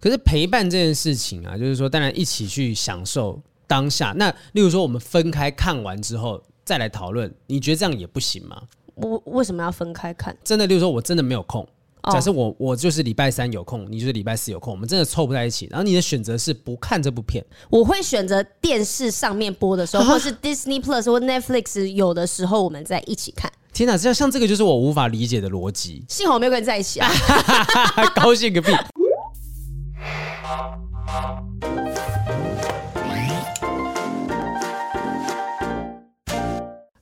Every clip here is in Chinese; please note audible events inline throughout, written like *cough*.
可是陪伴这件事情啊，就是说，当然一起去享受当下。那例如说，我们分开看完之后再来讨论，你觉得这样也不行吗？我为什么要分开看？真的，例如说我真的没有空。假设我我就是礼拜三有空，你就是礼拜四有空，我们真的凑不在一起。然后你的选择是不看这部片，我会选择电视上面播的时候，*laughs* 或是 Disney Plus 或 Netflix 有的时候，我们在一起看。天哪，这像这个就是我无法理解的逻辑。幸好我没有跟你在一起啊，*laughs* 高兴个屁妈妈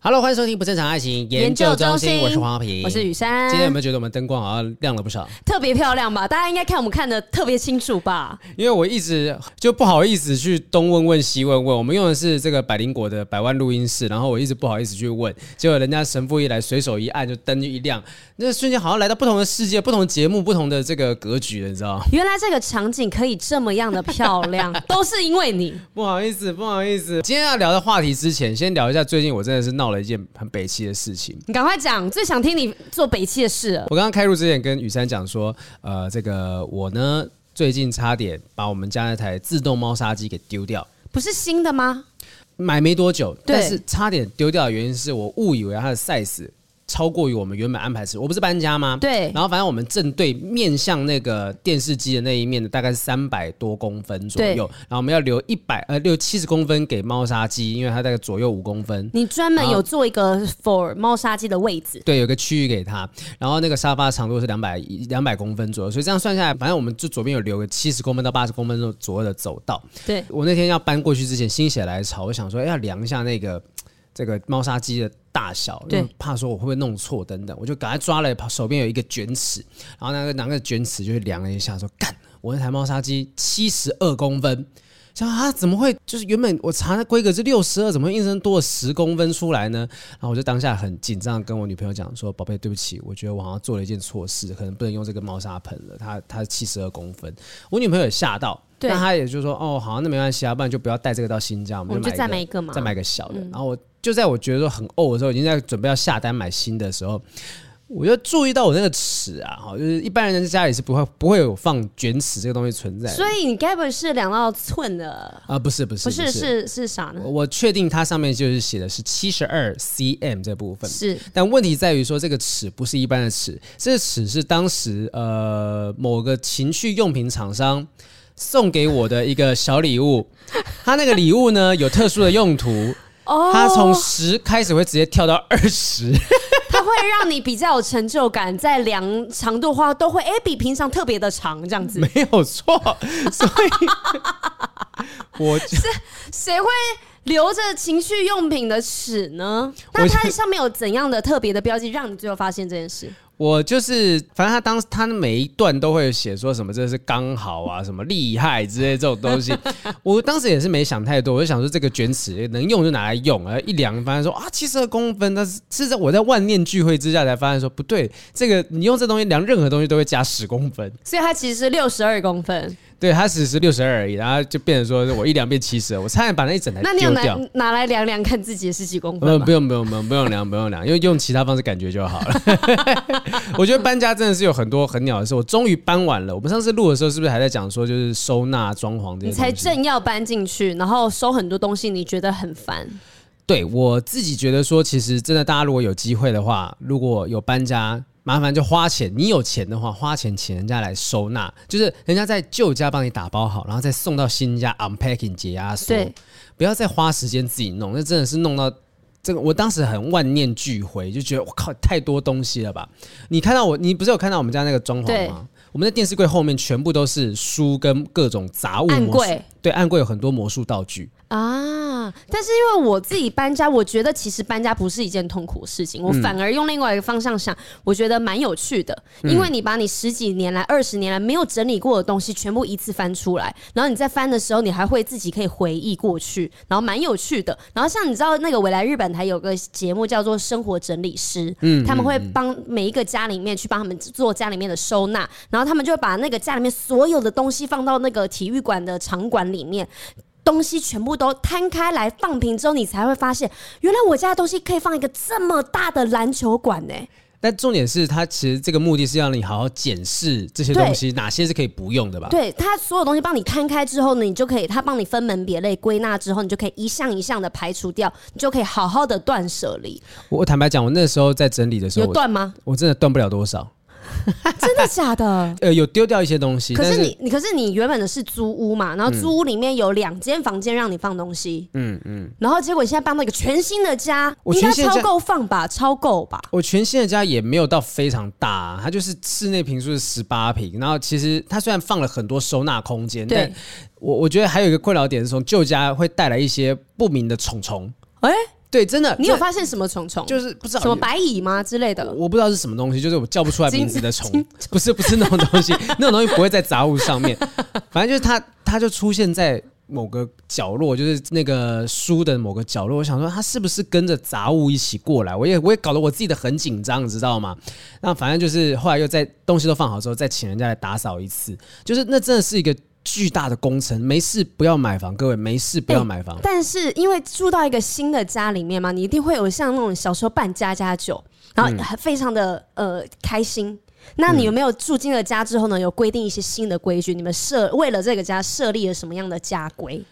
！Hello，欢迎收听不正常爱情研究中心，我是黄浩平，我是雨珊。今天有没有觉得我们灯光好像亮了不少？特别漂亮吧？大家应该看我们看的特别清楚吧？因为我一直就不好意思去东问问西问问，我们用的是这个百灵果的百万录音室，然后我一直不好意思去问，结果人家神父一来，随手一按就灯就一亮，那瞬间好像来到不同的世界、不同的节目、不同的这个格局了，你知道吗？原来这个场景可以这么样的漂亮，*laughs* 都是因为你。不好意思，不好意思。今天要聊的话题之前，先聊一下最近我真的是闹了。一件很北汽的事情，你赶快讲，最想听你做北汽的事。我刚刚开录之前跟雨珊讲说，呃，这个我呢最近差点把我们家那台自动猫砂机给丢掉，不是新的吗？买没多久，但是差点丢掉的原因是我误以为它的 size。超过于我们原本安排时，我不是搬家吗？对。然后反正我们正对面向那个电视机的那一面的大概是三百多公分左右，然后我们要留一百呃六七十公分给猫砂机，因为它大概左右五公分。你专门有做一个 for 猫砂机的位置？对，有个区域给它。然后那个沙发长度是两百两百公分左右，所以这样算下来，反正我们就左边有留个七十公分到八十公分左右的走道。对。我那天要搬过去之前，心血来潮，我想说要量一下那个。这个猫砂机的大小，对，怕说我会不会弄错等等，我就赶快抓了手边有一个卷尺，然后那个拿个卷尺就去量了一下，说干，我那台猫砂机七十二公分，想啊怎么会？就是原本我查的规格是六十二，怎么会硬生多了十公分出来呢？然后我就当下很紧张，跟我女朋友讲说，宝贝，对不起，我觉得我好像做了一件错事，可能不能用这个猫砂盆了，它它七十二公分，我女朋友也吓到。对那他也就说哦，好，那没关系啊，不然就不要带这个到新疆，我们就买，再买一个嘛，再买个小的。嗯、然后我就在我觉得说很呕的时候，已经在准备要下单买新的时候，我就注意到我那个尺啊，哈，就是一般人在家里是不会不会有放卷尺这个东西存在。所以你该不会是量到寸的啊？不是不是不是不是是是啥呢？我确定它上面就是写的是七十二 cm 这部分是，但问题在于说这个尺不是一般的尺，这个尺是当时呃某个情趣用品厂商。送给我的一个小礼物，他那个礼物呢有特殊的用途，他从十开始会直接跳到二十，*laughs* 它会让你比较有成就感，在量长度的话都会哎比平常特别的长这样子，没有错，所以我 *laughs* 是谁会留着情趣用品的尺呢？那它上面有怎样的特别的标记，让你最后发现这件事？我就是，反正他当时他的每一段都会写说什么这是刚好啊，什么厉害之类这种东西。*laughs* 我当时也是没想太多，我就想说这个卷尺能用就拿来用，而一量发现说啊七十二公分，但是是在我在万念俱灰之下才发现说不对，这个你用这东西量任何东西都会加十公分，所以它其实是六十二公分。对，他只是六十二而已，然后就变成说我一量变七十二，我差点把那一整台丢掉。那你有拿拿来量量看自己的是几公分？不用不用不用不用量不用量，因为用其他方式感觉就好了。我觉得搬家真的是有很多很鸟的事，我终于搬完了。我们上次录的时候是不是还在讲说就是收纳装潢这些？你才正要搬进去，然后收很多东西，你觉得很烦？对，我自己觉得说，其实真的大家如果有机会的话，如果有搬家。麻烦就花钱，你有钱的话，花钱请人家来收纳，就是人家在旧家帮你打包好，然后再送到新家 unpacking 解压缩，对。不要再花时间自己弄，那真的是弄到这个，我当时很万念俱灰，就觉得我靠，太多东西了吧？你看到我，你不是有看到我们家那个装潢吗？我们的电视柜后面全部都是书跟各种杂物，暗柜，对，暗柜有很多魔术道具啊。但是因为我自己搬家，我觉得其实搬家不是一件痛苦的事情，我反而用另外一个方向想，我觉得蛮有趣的。因为你把你十几年来、二十年来没有整理过的东西全部一次翻出来，然后你在翻的时候，你还会自己可以回忆过去，然后蛮有趣的。然后像你知道那个未来日本台有个节目叫做《生活整理师》，嗯，他们会帮每一个家里面去帮他们做家里面的收纳，然后他们就会把那个家里面所有的东西放到那个体育馆的场馆里面。东西全部都摊开来放平之后，你才会发现，原来我家的东西可以放一个这么大的篮球馆呢。但重点是，它其实这个目的是让你好好检视这些东西，哪些是可以不用的吧？对，它所有东西帮你摊开之后呢，你就可以，它帮你分门别类归纳之后，你就可以一项一项的排除掉，你就可以好好的断舍离。我坦白讲，我那时候在整理的时候，有断吗？我真的断不了多少。*laughs* 真的假的？*laughs* 呃，有丢掉一些东西。可是你，你可是你原本的是租屋嘛？然后租屋里面有两间房间让你放东西。嗯嗯。然后结果你现在搬到一个全新的家，应该超够放吧？超够吧？我全新的家也没有到非常大啊，它就是室内平数是十八平。然后其实它虽然放了很多收纳空间，但我我觉得还有一个困扰点是从旧家会带来一些不明的虫虫。哎。对，真的，你有发现什么虫虫？就是不知道什么白蚁吗之类的我？不知道是什么东西，就是我叫不出来名字的虫，*laughs* 不是不是那种东西，*laughs* 那种东西不会在杂物上面，反正就是它，它就出现在某个角落，就是那个书的某个角落。我想说，它是不是跟着杂物一起过来？我也我也搞得我自己的很紧张，你知道吗？那反正就是后来又在东西都放好之后，再请人家来打扫一次，就是那真的是一个。巨大的工程，没事不要买房，各位没事不要买房。欸，但是因为住到一个新的家里面嘛，你一定会有像那种小时候办家家酒，然后非常的呃开心。那你有没有住进了家之后呢？有规定一些新的规矩？你们设为了这个家设立了什么样的家规？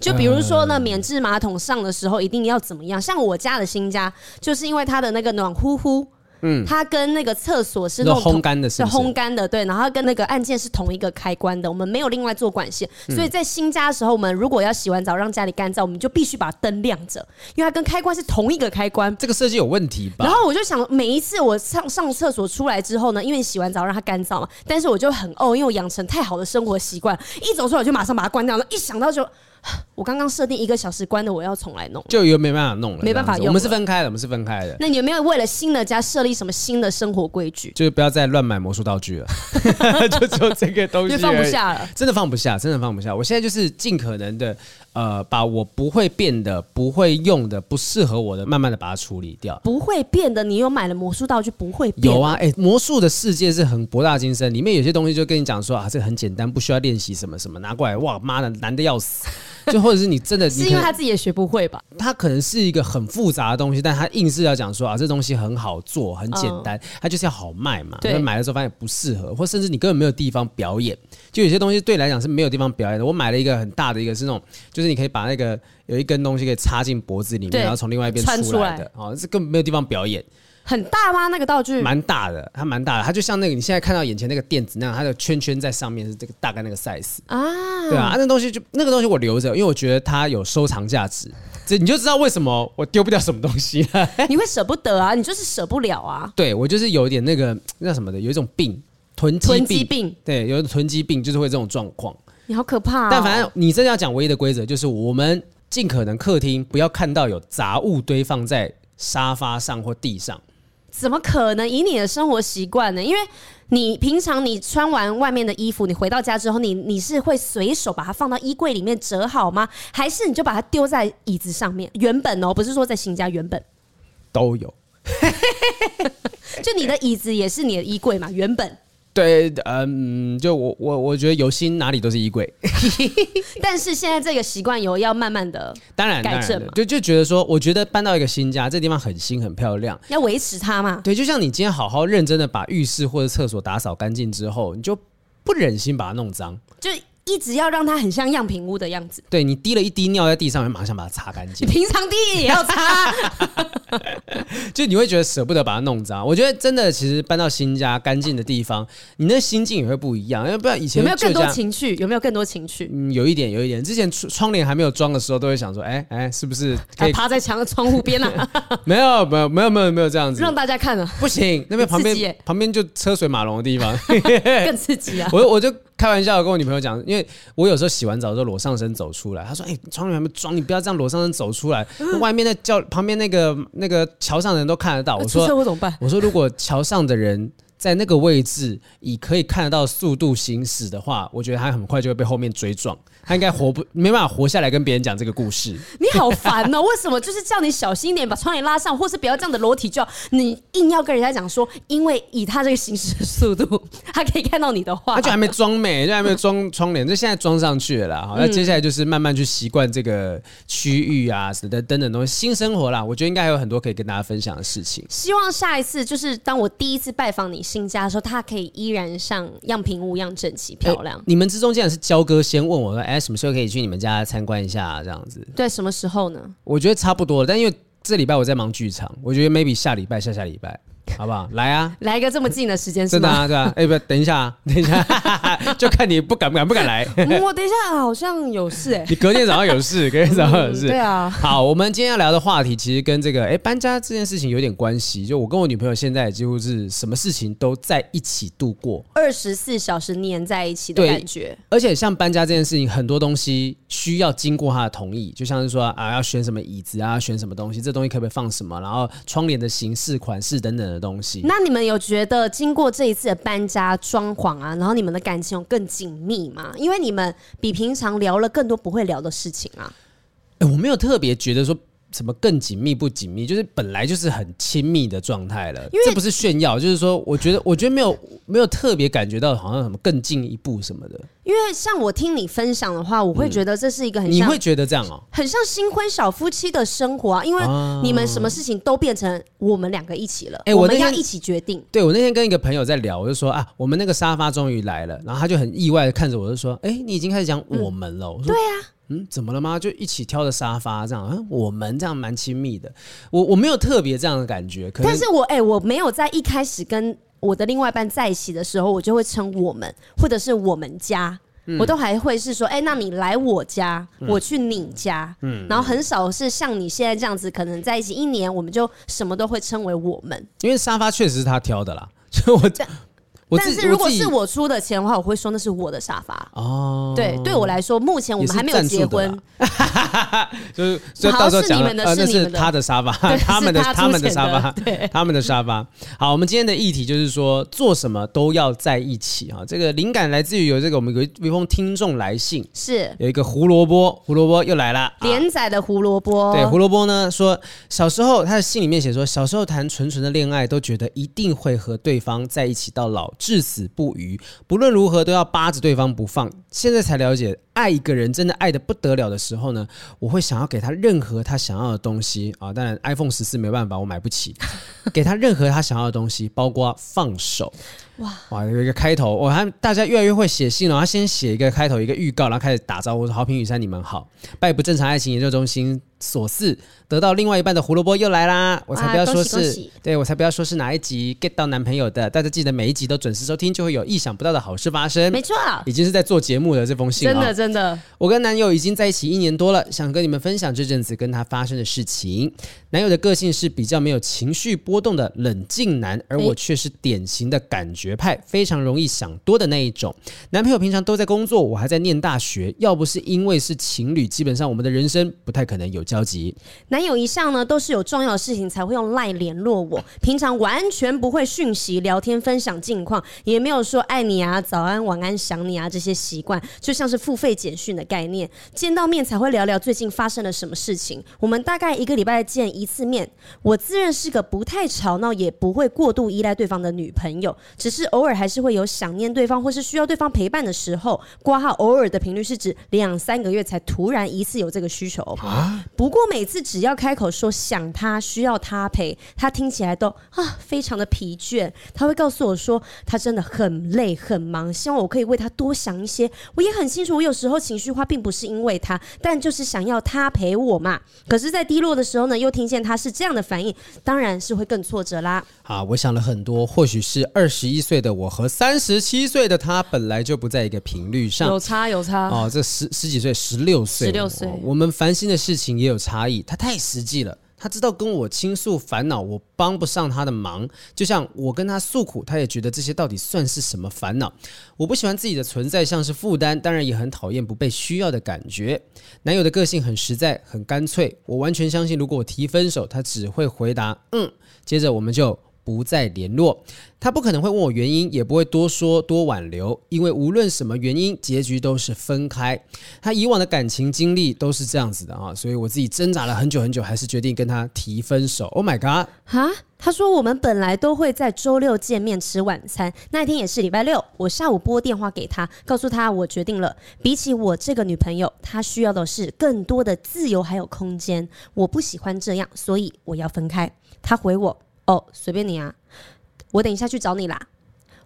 就比如说呢，免治马桶上的时候一定要怎么样？像我家的新家，就是因为它的那个暖呼呼。嗯，它跟那个厕所是那种烘干的，是烘干的，对。然后跟那个按键是同一个开关的，我们没有另外做管线，所以在新家的时候，我们如果要洗完澡让家里干燥，我们就必须把灯亮着，因为它跟开关是同一个开关。这个设计有问题吧？然后我就想，每一次我上上厕所出来之后呢，因为你洗完澡让它干燥嘛，但是我就很哦，因为我养成太好的生活习惯，一走出来我就马上把它关掉了，一想到就。*sighs* 我刚刚设定一个小时关的，我要重来弄，就又没办法弄了，没办法用。我们是分开的，我们是分开的。那你有没有为了新的家设立什么新的生活规矩？就是不要再乱买魔术道具了，*laughs* *laughs* 就只有这个东西，放不下了，真的放不下，真的放不下。我现在就是尽可能的，呃，把我不会变的、不会用的、不适合我的，慢慢的把它处理掉。不会变的，你有买了魔术道具不会变？有啊，哎、欸，魔术的世界是很博大精深，里面有些东西就跟你讲说啊，这个很简单，不需要练习什么什么，拿过来，哇妈的，难的要死。就或者是你真的，是因为他自己也学不会吧？他可能是一个很复杂的东西，但他硬是要讲说啊，这东西很好做，很简单，他就是要好卖嘛。对，买的时候发现不适合，或甚至你根本没有地方表演。就有些东西对你来讲是没有地方表演的。我买了一个很大的一个，是那种就是你可以把那个有一根东西可以插进脖子里面，然后从另外一边出来的啊，这根本没有地方表演。很大吗？那个道具？蛮大的，它蛮大的，它就像那个你现在看到眼前那个垫子那样，它的圈圈在上面是这个大概那个 size 啊，对啊，那东西就那个东西我留着，因为我觉得它有收藏价值，这你就知道为什么我丢不掉什么东西了。*laughs* 你会舍不得啊？你就是舍不了啊。对，我就是有一点那个那什么的，有一种病，囤积病。对，有囤积病就是会这种状况。你好可怕哦。但反正你真的要讲唯一的规则，就是我们尽可能客厅不要看到有杂物堆放在沙发上或地上。怎么可能？以你的生活习惯呢？因为你平常你穿完外面的衣服，你回到家之后，你你是会随手把它放到衣柜里面折好吗？还是你就把它丢在椅子上面？原本哦，不是说在新家，原本都有。*laughs* 就你的椅子也是你的衣柜嘛？原本。对，嗯，就我我我觉得有心哪里都是衣柜，*laughs* 但是现在这个习惯有要慢慢的当然改正嘛，就就觉得说，我觉得搬到一个新家，这地方很新很漂亮，要维持它嘛。对，就像你今天好好认真的把浴室或者厕所打扫干净之后，你就不忍心把它弄脏，就。一直要让它很像样品屋的样子。对，你滴了一滴尿在地上，马上把它擦干净。你平常滴也要擦，*laughs* 就你会觉得舍不得把它弄脏。我觉得真的，其实搬到新家干净的地方，你那心境也会不一样。因为不知道以前有没有更多情趣？有没有更多情趣？嗯，有一点，有一点。之前窗帘还没有装的时候，都会想说，哎、欸、哎、欸，是不是可以趴在墙的 *laughs* 窗户边啊？*laughs* 没有，没有，没有，没有，没有这样子，让大家看了。不行，那边旁边旁边就车水马龙的地方，更刺激啊！我我就。开玩笑，跟我女朋友讲，因为我有时候洗完澡之后裸上身走出来，她说：“哎、欸，窗帘还没装，你不要这样裸上身走出来，外面的叫旁边那个那个桥上的人都看得到。”我说：“ *laughs* 我怎么办？”我说：“如果桥上的人在那个位置以可以看得到速度行驶的话，我觉得他很快就会被后面追撞。他应该活不没办法活下来跟别人讲这个故事。你好烦哦！为什么就是叫你小心一点，把窗帘拉上，或是不要这样的裸体叫？你硬要跟人家讲说，因为以他这个行驶的速度，他可以看到你的话，他 *laughs* 就还没装美，就还没有装窗帘，就现在装上去了啦。好，那接下来就是慢慢去习惯这个区域啊，等等等东西，新生活啦。我觉得应该还有很多可以跟大家分享的事情。希望下一次就是当我第一次拜访你新家的时候，他可以依然像样品屋一样整齐漂亮。欸、你们之中竟然是焦哥先问我说。哎，什么时候可以去你们家参观一下啊？这样子。对，什么时候呢？我觉得差不多了，但因为这礼拜我在忙剧场，我觉得 maybe 下礼拜、下下礼拜。好不好？来啊！来一个这么近的时间，真的啊，对啊。哎，不，等一下，*laughs* 等一下，*laughs* 就看你不敢不敢不敢来。我等一下好像有事哎。你隔天早上有事，*laughs* 隔天早上有事。对啊。好，我们今天要聊的话题其实跟这个哎搬家这件事情有点关系。就我跟我女朋友现在几乎是什么事情都在一起度过，二十四小时黏在一起的感觉。而且像搬家这件事情，很多东西需要经过她的同意，就像是说啊，要选什么椅子啊，选什么东西，这东西可不可以放什么，然后窗帘的形式、款式等等的东西。那你们有觉得经过这一次的搬家装潢啊，然后你们的感情有更紧密吗？因为你们比平常聊了更多不会聊的事情啊。欸，我没有特别觉得说。什么更紧密不紧密？就是本来就是很亲密的状态了，因为这不是炫耀，就是说，我觉得，我觉得没有没有特别感觉到好像什么更进一步什么的。因为像我听你分享的话，我会觉得这是一个很像，你会觉得这样哦，很像新婚小夫妻的生活啊。因为你们什么事情都变成我们两个一起了，哎，我们要一起决定。对，我那天跟一个朋友在聊，我就说啊，我们那个沙发终于来了，然后他就很意外的看着我，就说，哎，你已经开始讲我们了。我说，对啊。嗯，怎么了吗？就一起挑的沙发这样，嗯，我们这样蛮亲密的。我我没有特别这样的感觉，可但是我哎、欸，我没有在一开始跟我的另外一半在一起的时候，我就会称我们或者是我们家，嗯、我都还会是说，哎、欸，那你来我家，嗯、我去你家，嗯，然后很少是像你现在这样子，可能在一起一年，我们就什么都会称为我们。因为沙发确实是他挑的啦，所以我但是如果是我出的钱的话，我会说那是我的沙发哦。对，对我来说，目前我们还没有结婚，就 *laughs* 是所以到时候讲的那是他的沙发，*laughs* 他们的他们的沙发，对，他们的沙发。好，我们今天的议题就是说，做什么都要在一起啊。这个灵感来自于有这个我们有一封听众来信，是有一个胡萝卜，胡萝卜又来了，连载的胡萝卜。对，胡萝卜呢说，小时候他的信里面写说，小时候谈纯纯的恋爱，都觉得一定会和对方在一起到老。至死不渝，不论如何都要扒着对方不放。现在才了解，爱一个人真的爱的不得了的时候呢，我会想要给他任何他想要的东西啊。当然，iPhone 十四没办法，我买不起。*laughs* 给他任何他想要的东西，包括放手。哇哇，有一个开头，我看大家越来越会写信了。他先写一个开头，一个预告，然后开始打招呼，说：“好评雨山，你们好。”拜不正常爱情研究中心所赐。得到另外一半的胡萝卜又来啦！我才不要说是，对我才不要说是哪一集 get 到男朋友的。大家记得每一集都准时收听，就会有意想不到的好事发生。没错，已经是在做节目的这封信，真的真的。我跟男友已经在一起一年多了，想跟你们分享这阵子跟他发生的事情。男友的个性是比较没有情绪波动的冷静男，而我却是典型的感觉派，非常容易想多的那一种。男朋友平常都在工作，我还在念大学。要不是因为是情侣，基本上我们的人生不太可能有交集。男友一向呢，都是有重要的事情才会用赖联络我，平常完全不会讯息聊天分享近况，也没有说爱你啊、早安、晚安、想你啊这些习惯，就像是付费简讯的概念，见到面才会聊聊最近发生了什么事情。我们大概一个礼拜见一次面。我自认是个不太吵闹，也不会过度依赖对方的女朋友，只是偶尔还是会有想念对方或是需要对方陪伴的时候。挂号偶尔的频率是指两三个月才突然一次有这个需求。不过每次只要开口说想他需要他陪，他听起来都啊非常的疲倦。他会告诉我说他真的很累很忙，希望我可以为他多想一些。我也很清楚，我有时候情绪化并不是因为他，但就是想要他陪我嘛。可是，在低落的时候呢，又听见他是这样的反应，当然是会更挫折啦。好，我想了很多，或许是二十一岁的我和三十七岁的他本来就不在一个频率上，有差有差哦。这十十几岁，十六岁，十六岁，我们烦心的事情也有差异。他太太实际了。他知道跟我倾诉烦恼，我帮不上他的忙。就像我跟他诉苦，他也觉得这些到底算是什么烦恼？我不喜欢自己的存在像是负担，当然也很讨厌不被需要的感觉。男友的个性很实在，很干脆。我完全相信，如果我提分手，他只会回答“嗯”，接着我们就不再联络。他不可能会问我原因，也不会多说多挽留，因为无论什么原因，结局都是分开。他以往的感情经历都是这样子的啊，所以我自己挣扎了很久很久，还是决定跟他提分手。Oh my god！哈，他说我们本来都会在周六见面吃晚餐，那一天也是礼拜六。我下午拨电话给他，告诉他我决定了，比起我这个女朋友，他需要的是更多的自由还有空间。我不喜欢这样，所以我要分开。他回我：哦，随便你啊。我等一下去找你啦。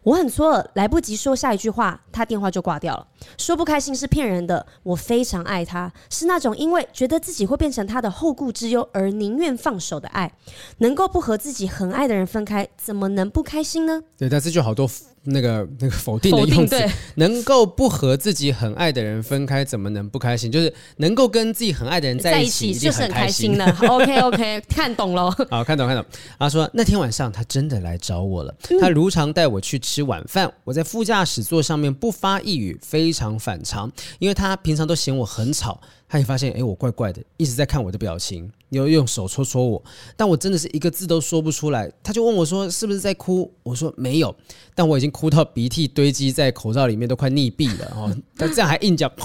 我很错愕，来不及说下一句话，他电话就挂掉了。说不开心是骗人的，我非常爱他，是那种因为觉得自己会变成他的后顾之忧而宁愿放手的爱。能够不和自己很爱的人分开，怎么能不开心呢？对，但是就好多。那个那个否定的用词，能够不和自己很爱的人分开，怎么能不开心？就是能够跟自己很爱的人在一起，就是很开心的。*laughs* OK OK，看懂了。好，看懂看懂。他说那天晚上他真的来找我了，他如常带我去吃晚饭。我在副驾驶座上面不发一语，非常反常，因为他平常都嫌我很吵。他也发现，哎，我怪怪的，一直在看我的表情，又用手戳戳我，但我真的是一个字都说不出来。他就问我说：“是不是在哭？”我说：“没有。”但我已经哭到鼻涕堆积在口罩里面，都快溺毙了哦。但这样还硬讲，*laughs*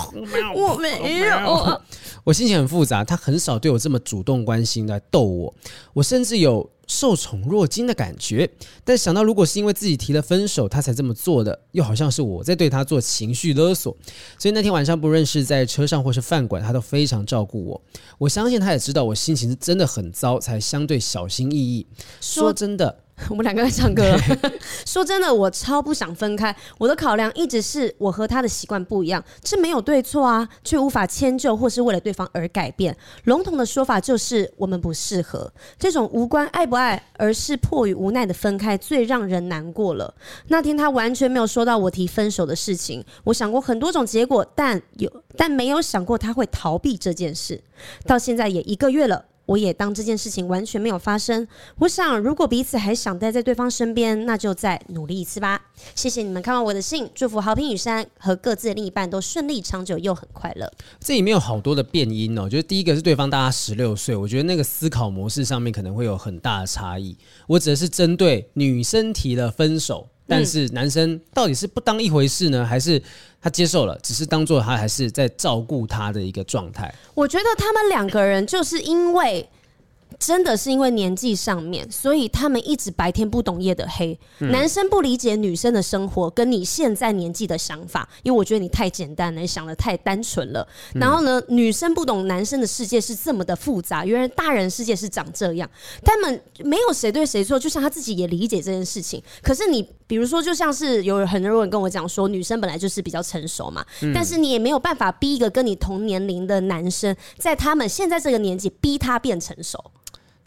我没有。我心情很复杂，他很少对我这么主动关心来逗我，我甚至有。受宠若惊的感觉，但想到如果是因为自己提了分手，他才这么做的，又好像是我在对他做情绪勒索。所以那天晚上，不论是在车上或是饭馆，他都非常照顾我。我相信他也知道我心情是真的很糟，才相对小心翼翼。说真的。*laughs* 我们两个在唱歌。*laughs* 说真的，我超不想分开。我的考量一直是我和他的习惯不一样，这没有对错啊，却无法迁就或是为了对方而改变。笼统的说法就是我们不适合。这种无关爱不爱，而是迫于无奈的分开，最让人难过了。那天他完全没有说到我提分手的事情。我想过很多种结果，但有但没有想过他会逃避这件事。到现在也一个月了。我也当这件事情完全没有发生。我想，如果彼此还想待在对方身边，那就再努力一次吧。谢谢你们看完我的信，祝福好平雨珊和各自的另一半都顺利长久又很快乐。这里面有好多的变因哦，就是第一个是对方大他十六岁，我觉得那个思考模式上面可能会有很大的差异。我指的是针对女生提了分手。但是男生到底是不当一回事呢，还是他接受了，只是当做他还是在照顾他的一个状态？我觉得他们两个人就是因为。真的是因为年纪上面，所以他们一直白天不懂夜的黑。嗯、男生不理解女生的生活，跟你现在年纪的想法，因为我觉得你太简单了，你想的太单纯了。然后呢，嗯、女生不懂男生的世界是这么的复杂，原来大人世界是长这样。他们没有谁对谁错，就像他自己也理解这件事情。可是你比如说，就像是有很多人跟我讲说，女生本来就是比较成熟嘛，嗯、但是你也没有办法逼一个跟你同年龄的男生，在他们现在这个年纪逼他变成熟。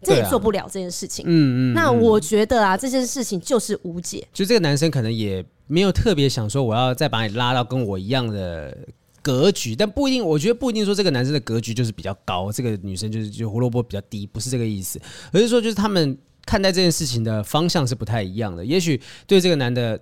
这也做不了这件事情。嗯嗯。那我觉得啊，这件事情就是无解。就这个男生可能也没有特别想说，我要再把你拉到跟我一样的格局，但不一定。我觉得不一定说这个男生的格局就是比较高，这个女生就是就胡萝卜比较低，不是这个意思。而是说，就是他们看待这件事情的方向是不太一样的。也许对这个男的，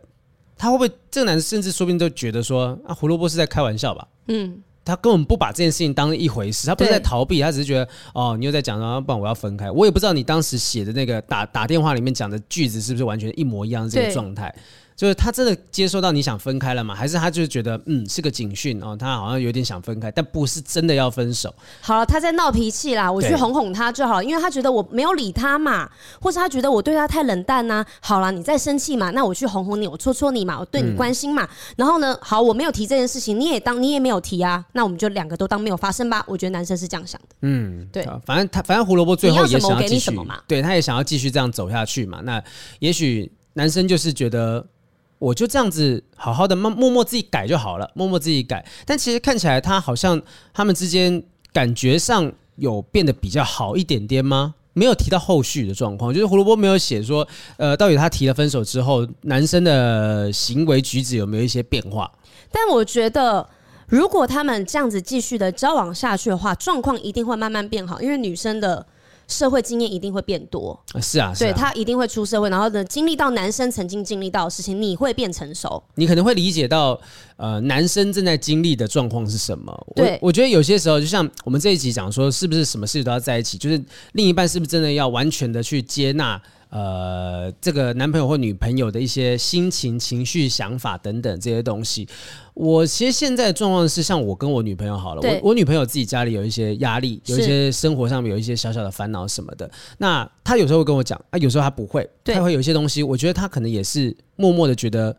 他会不会这个男的甚至说不定都觉得说啊，胡萝卜是在开玩笑吧？嗯。他根本不把这件事情当一回事，他不是在逃避，他只是觉得哦，你又在讲，然后不然我要分开。我也不知道你当时写的那个打打电话里面讲的句子是不是完全一模一样的这个状态。就是他真的接收到你想分开了吗？还是他就是觉得嗯是个警讯哦，他好像有点想分开，但不是真的要分手。好了，他在闹脾气啦，我去哄哄他就好了，因为他觉得我没有理他嘛，或是他觉得我对他太冷淡呐、啊。好了，你在生气嘛，那我去哄哄你，我戳戳你嘛，我对你关心嘛。嗯、然后呢，好，我没有提这件事情，你也当你也没有提啊，那我们就两个都当没有发生吧。我觉得男生是这样想的。嗯，对，反正他反正胡萝卜最后也想要继续，对，他也想要继续这样走下去嘛。那也许男生就是觉得。我就这样子好好的默默默自己改就好了，默默自己改。但其实看起来他好像他们之间感觉上有变得比较好一点点吗？没有提到后续的状况，就是胡萝卜没有写说，呃，到底他提了分手之后，男生的行为举止有没有一些变化？但我觉得，如果他们这样子继续的交往下去的话，状况一定会慢慢变好，因为女生的。社会经验一定会变多，是啊，对，他一定会出社会，然后呢，经历到男生曾经经历到的事情，你会变成熟，你可能会理解到，呃，男生正在经历的状况是什么。对，我觉得有些时候，就像我们这一集讲说，是不是什么事都要在一起，就是另一半是不是真的要完全的去接纳。呃这个男朋友或女朋友的一些心情、情绪、想法等等这些东西。我其实现在的状况是，像我跟我女朋友好了，我我女朋友自己家里有一些压力，有一些生活上面有一些小小的烦恼什么的。那她有时候会跟我讲，啊，有时候她不会，她会有一些东西，我觉得她可能也是默默的觉得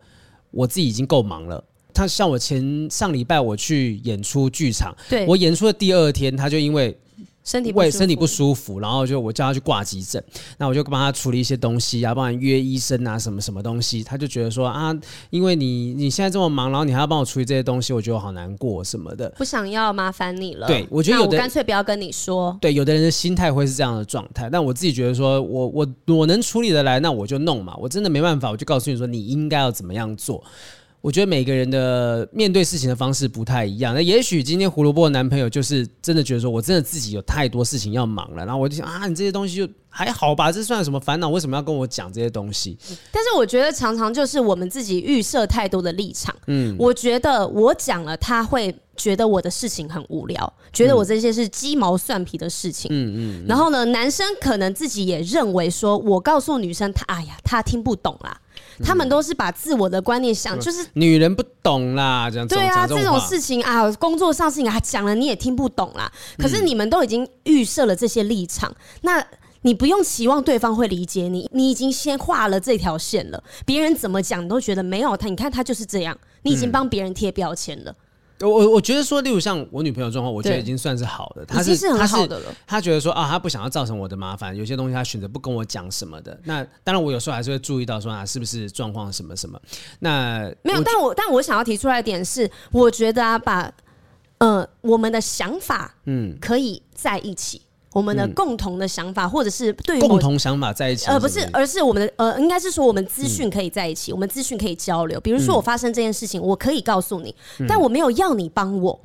我自己已经够忙了。她像我前上礼拜我去演出剧场，对，我演出的第二天，她就因为。身体为身体不舒服，然后就我叫他去挂急诊，那我就帮他处理一些东西啊，帮他约医生啊，什么什么东西，他就觉得说啊，因为你你现在这么忙，然后你还要帮我处理这些东西，我觉得我好难过什么的，不想要麻烦你了。对，我觉得有的干脆不要跟你说。对，有的人的心态会是这样的状态，但我自己觉得说我我我能处理得来，那我就弄嘛，我真的没办法，我就告诉你说你应该要怎么样做。我觉得每个人的面对事情的方式不太一样。那也许今天胡萝卜的男朋友就是真的觉得说，我真的自己有太多事情要忙了。然后我就想啊，你这些东西就还好吧，这算什么烦恼？为什么要跟我讲这些东西？但是我觉得常常就是我们自己预设太多的立场。嗯，我觉得我讲了，他会觉得我的事情很无聊，觉得我这些是鸡毛蒜皮的事情。嗯嗯。然后呢，男生可能自己也认为说，我告诉女生，他哎呀，他听不懂啦。他们都是把自我的观念想，就是女人不懂啦，这样对啊，这种事情啊，工作上事情啊，讲了你也听不懂啦。可是你们都已经预设了这些立场，那你不用期望对方会理解你，你已经先画了这条线了。别人怎么讲你都觉得没有他，你看他就是这样，你已经帮别人贴标签了。我我觉得说，例如像我女朋友状况，我觉得已经算是好的。她是很好的了。她觉得说啊，她不想要造成我的麻烦，有些东西她选择不跟我讲什么的。那当然，我有时候还是会注意到说啊，是不是状况什么什么。那没有，但我但我想要提出来的点是，我觉得啊，把呃我们的想法嗯可以在一起。我们的共同的想法，或者是对于共同想法在一起，呃，不是，而是我们的呃，应该是说我们资讯可以在一起，我们资讯可以交流。比如说我发生这件事情，我可以告诉你，但我没有要你帮我。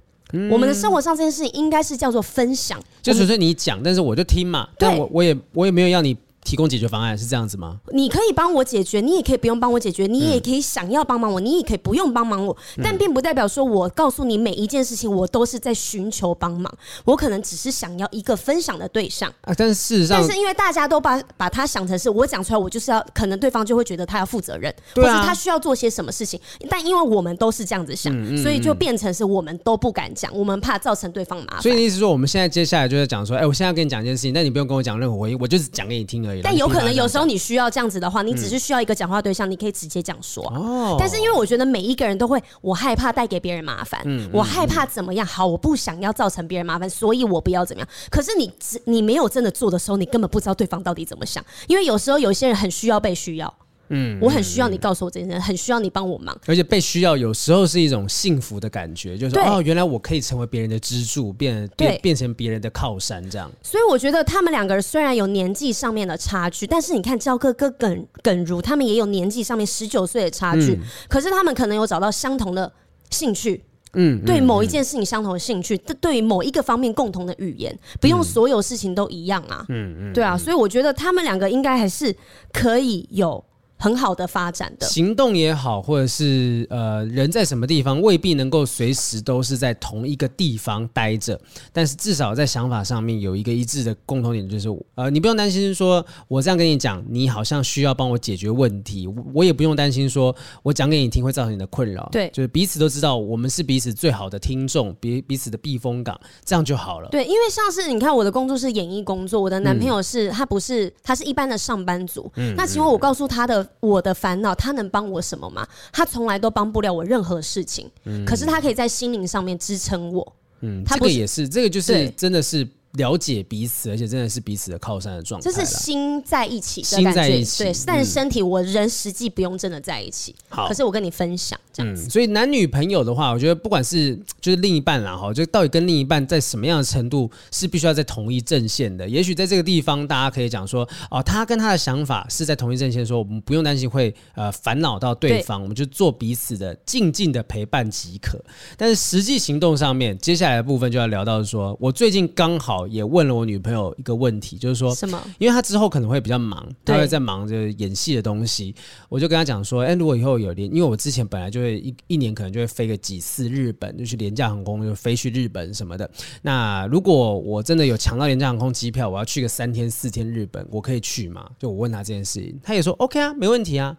我们的生活上这件事情应该是叫做分享，就纯粹你讲，但是我就听嘛，但我我也我也没有要你。提供解决方案是这样子吗？你可以帮我解决，你也可以不用帮我解决，你也可以想要帮忙我，你也可以不用帮忙我，但并不代表说我告诉你每一件事情，我都是在寻求帮忙。我可能只是想要一个分享的对象啊。但是事实上，但是因为大家都把把他想成是我讲出来，我就是要，可能对方就会觉得他要负责任，或者他需要做些什么事情。但因为我们都是这样子想，所以就变成是我们都不敢讲，我们怕造成对方麻烦。所以你意思说，我们现在接下来就在讲说，哎，我现在要跟你讲一件事情，但你不用跟我讲任何回应，我就是讲给你听而已。但有可能有时候。你需要这样子的话，你只是需要一个讲话对象，你可以直接这样说。哦。但是因为我觉得每一个人都会，我害怕带给别人麻烦，我害怕怎么样？好，我不想要造成别人麻烦，所以我不要怎么样。可是你你没有真的做的时候，你根本不知道对方到底怎么想。因为有时候有些人很需要被需要。嗯，我很需要你告诉我这件事，很需要你帮我忙，而且被需要有时候是一种幸福的感觉，就是哦，原来我可以成为别人的支柱，变变变成别人的靠山，这样。所以我觉得他们两个人虽然有年纪上面的差距，但是你看焦哥哥耿耿如他们也有年纪上面十九岁的差距，嗯，可是他们可能有找到相同的兴趣，嗯，对某一件事情相同的兴趣，对对于某一个方面共同的语言，不用所有事情都一样啊，嗯嗯，对啊，所以我觉得他们两个应该还是可以有。很好的发展的行动也好，或者是呃人在什么地方未必能够随时都是在同一个地方待着，但是至少在想法上面有一个一致的共同点，就是呃你不用担心说我这样跟你讲，你好像需要帮我解决问题，我也不用担心说我讲给你听会造成你的困扰，对，就是彼此都知道我们是彼此最好的听众，彼彼此的避风港，这样就好了。对，因为像是你看我的工作是演艺工作，我的男朋友是、嗯、他不是他是一般的上班族，嗯，那请问我告诉他的。我的烦恼，他能帮我什么吗？他从来都帮不了我任何事情。嗯，可是他可以在心灵上面支撑我。嗯，他这个也是，这个就是真的是。了解彼此，而且真的是彼此的靠山的状态。就是心在一起的感觉，心在一起。对，但是身体，我人实际不用真的在一起。好，可是我跟你分享这样子。嗯，所以男女朋友的话，我觉得不管是就是另一半啦，哈，就到底跟另一半在什么样的程度是必须要在同一阵线的。也许在这个地方，大家可以讲说，哦，他跟他的想法是在同一阵线，说我们不用担心会呃烦恼到对方，对，我们就做彼此的静静的陪伴即可。但是实际行动上面，接下来的部分就要聊到说，我最近刚好。好也问了我女朋友一个问题，就是说什么？因为她之后可能会比较忙，她会在忙着演戏的东西，我就跟她讲说，哎、欸，如果以后有连，因为我之前本来就会一一年可能就会飞个几次日本，就去廉价航空就飞去日本什么的。那如果我真的有抢到廉价航空机票，我要去个三天四天日本，我可以去吗？就我问她这件事情，她也说 OK 啊，没问题啊。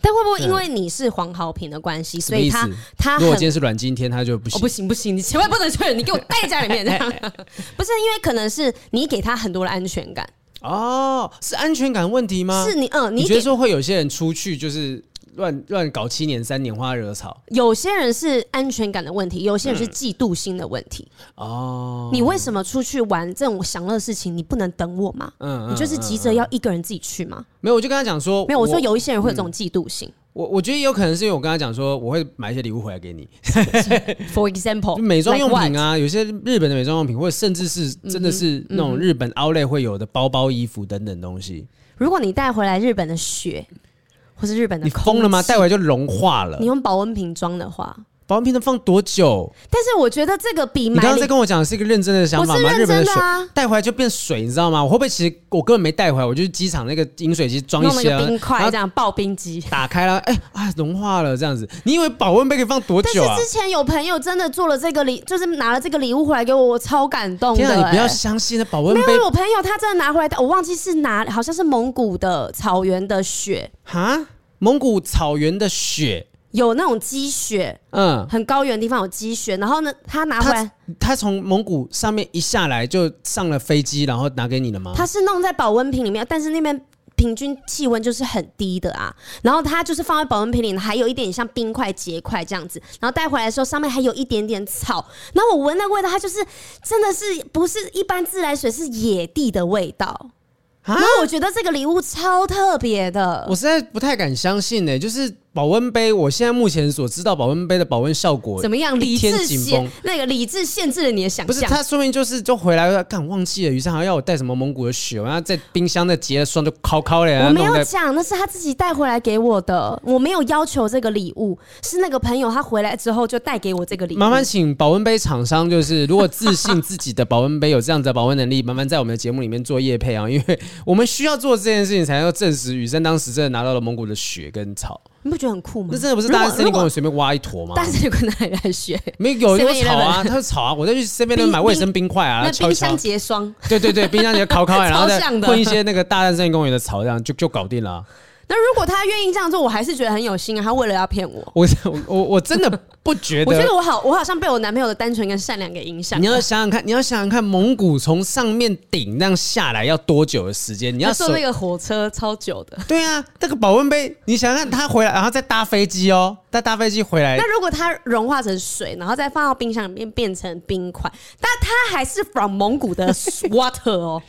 但会不会因为你是黄豪平的关系，所以他他如果今天是阮经天，他就不行。哦，不行不行，你千万不能去，你给我待在家里面 *laughs* 这样。不是因为可能是你给他很多的安全感哦，是安全感问题吗？是你嗯，你，你觉得说会有些人出去就是。乱乱搞七年三年花惹草，有些人是安全感的问题，有些人是嫉妒心的问题。哦、嗯，你为什么出去玩这种享乐的事情，你不能等我吗？嗯，你就是急着要一个人自己去吗？没有，我就跟他讲说，没有，我说有一些人会有这种嫉妒心。我我觉得也有可能是因为我跟他讲说，我会买一些礼物回来给你。*laughs* For example，美妆用品啊有些日本的美妆用品，或者甚至是真的是那种日本 Outlet 会有的包包、衣服等等东西。如果你带回来日本的雪。或是日本的，你疯了吗？带回来就融化了。你用保温瓶装的话。保温瓶能放多久？但是我觉得这个比买你刚刚在跟我讲的是一个认真的想法吗？我是认真的啊、日本的水带回来就变水，你知道吗？我会不会其实我根本没带回来？我就是机场那个饮水机装一些冰块，这样刨冰机打开了，哎、欸、啊融化了这样子。你以为保温杯可以放多久啊？但是之前有朋友真的做了这个礼，就是拿了这个礼物回来给我，我超感动的、欸。天啊，你不要相信那保温杯。没有，我朋友他真的拿回来的，我忘记是拿，好像是蒙古的草原的雪哈。蒙古草原的雪有那种积雪，嗯，很高原的地方有积雪。然后呢，他拿回来，他从蒙古上面一下来就上了飞机，然后拿给你了吗？他是弄在保温瓶里面，但是那边平均气温就是很低的啊。然后他就是放在保温瓶里，还有一点像冰块结块这样子。然后带回来的时候，上面还有一点点草。然后我闻那味道，它就是真的是不是一般自来水，是野地的味道。然后我觉得这个礼物超特别的，我实在不太敢相信呢、欸，就是。保温杯，我现在目前所知道保温杯的保温效果怎么样？理智限那个理智限制了你的想象。不是，他说明就是就回来干忘记了，于是还要我带什么蒙古的雪，然后在冰箱的结了霜就烤烤了。我没有讲，那是他自己带回来给我的，我没有要求这个礼物，是那个朋友他回来之后就带给我这个礼物。麻烦请保温杯厂商，就是如果自信自己的保温杯有这样子的保温能力，麻烦在我们的节目里面做业配啊，因为我们需要做这件事情，才能够证实宇森当时真的拿到了蒙古的雪跟草。你不觉得很酷吗？那真的不是大森林公园随便挖一坨吗？大森林公园哪里来学？没有有草啊，它是草啊！我再去身边那买卫生冰块啊，那冰箱结霜。对对对，冰箱结烤烤，*laughs* 然后再混一些那个大森林公园的草，这样就就搞定了啊。那如果他愿意这样做，我还是觉得很有心啊。他为了要骗我，我我我真的不觉得。*laughs* 我觉得我好，我好像被我男朋友的单纯跟善良给影响。你要想想看，你要想想看，蒙古从上面顶那样下来要多久的时间？你要坐那个火车超久的。对啊，那个保温杯，你想想看，他回来然后再搭飞机哦，再搭飞机回来。那如果它融化成水，然后再放到冰箱里面变成冰块，但它还是 from 蒙古的 water 哦，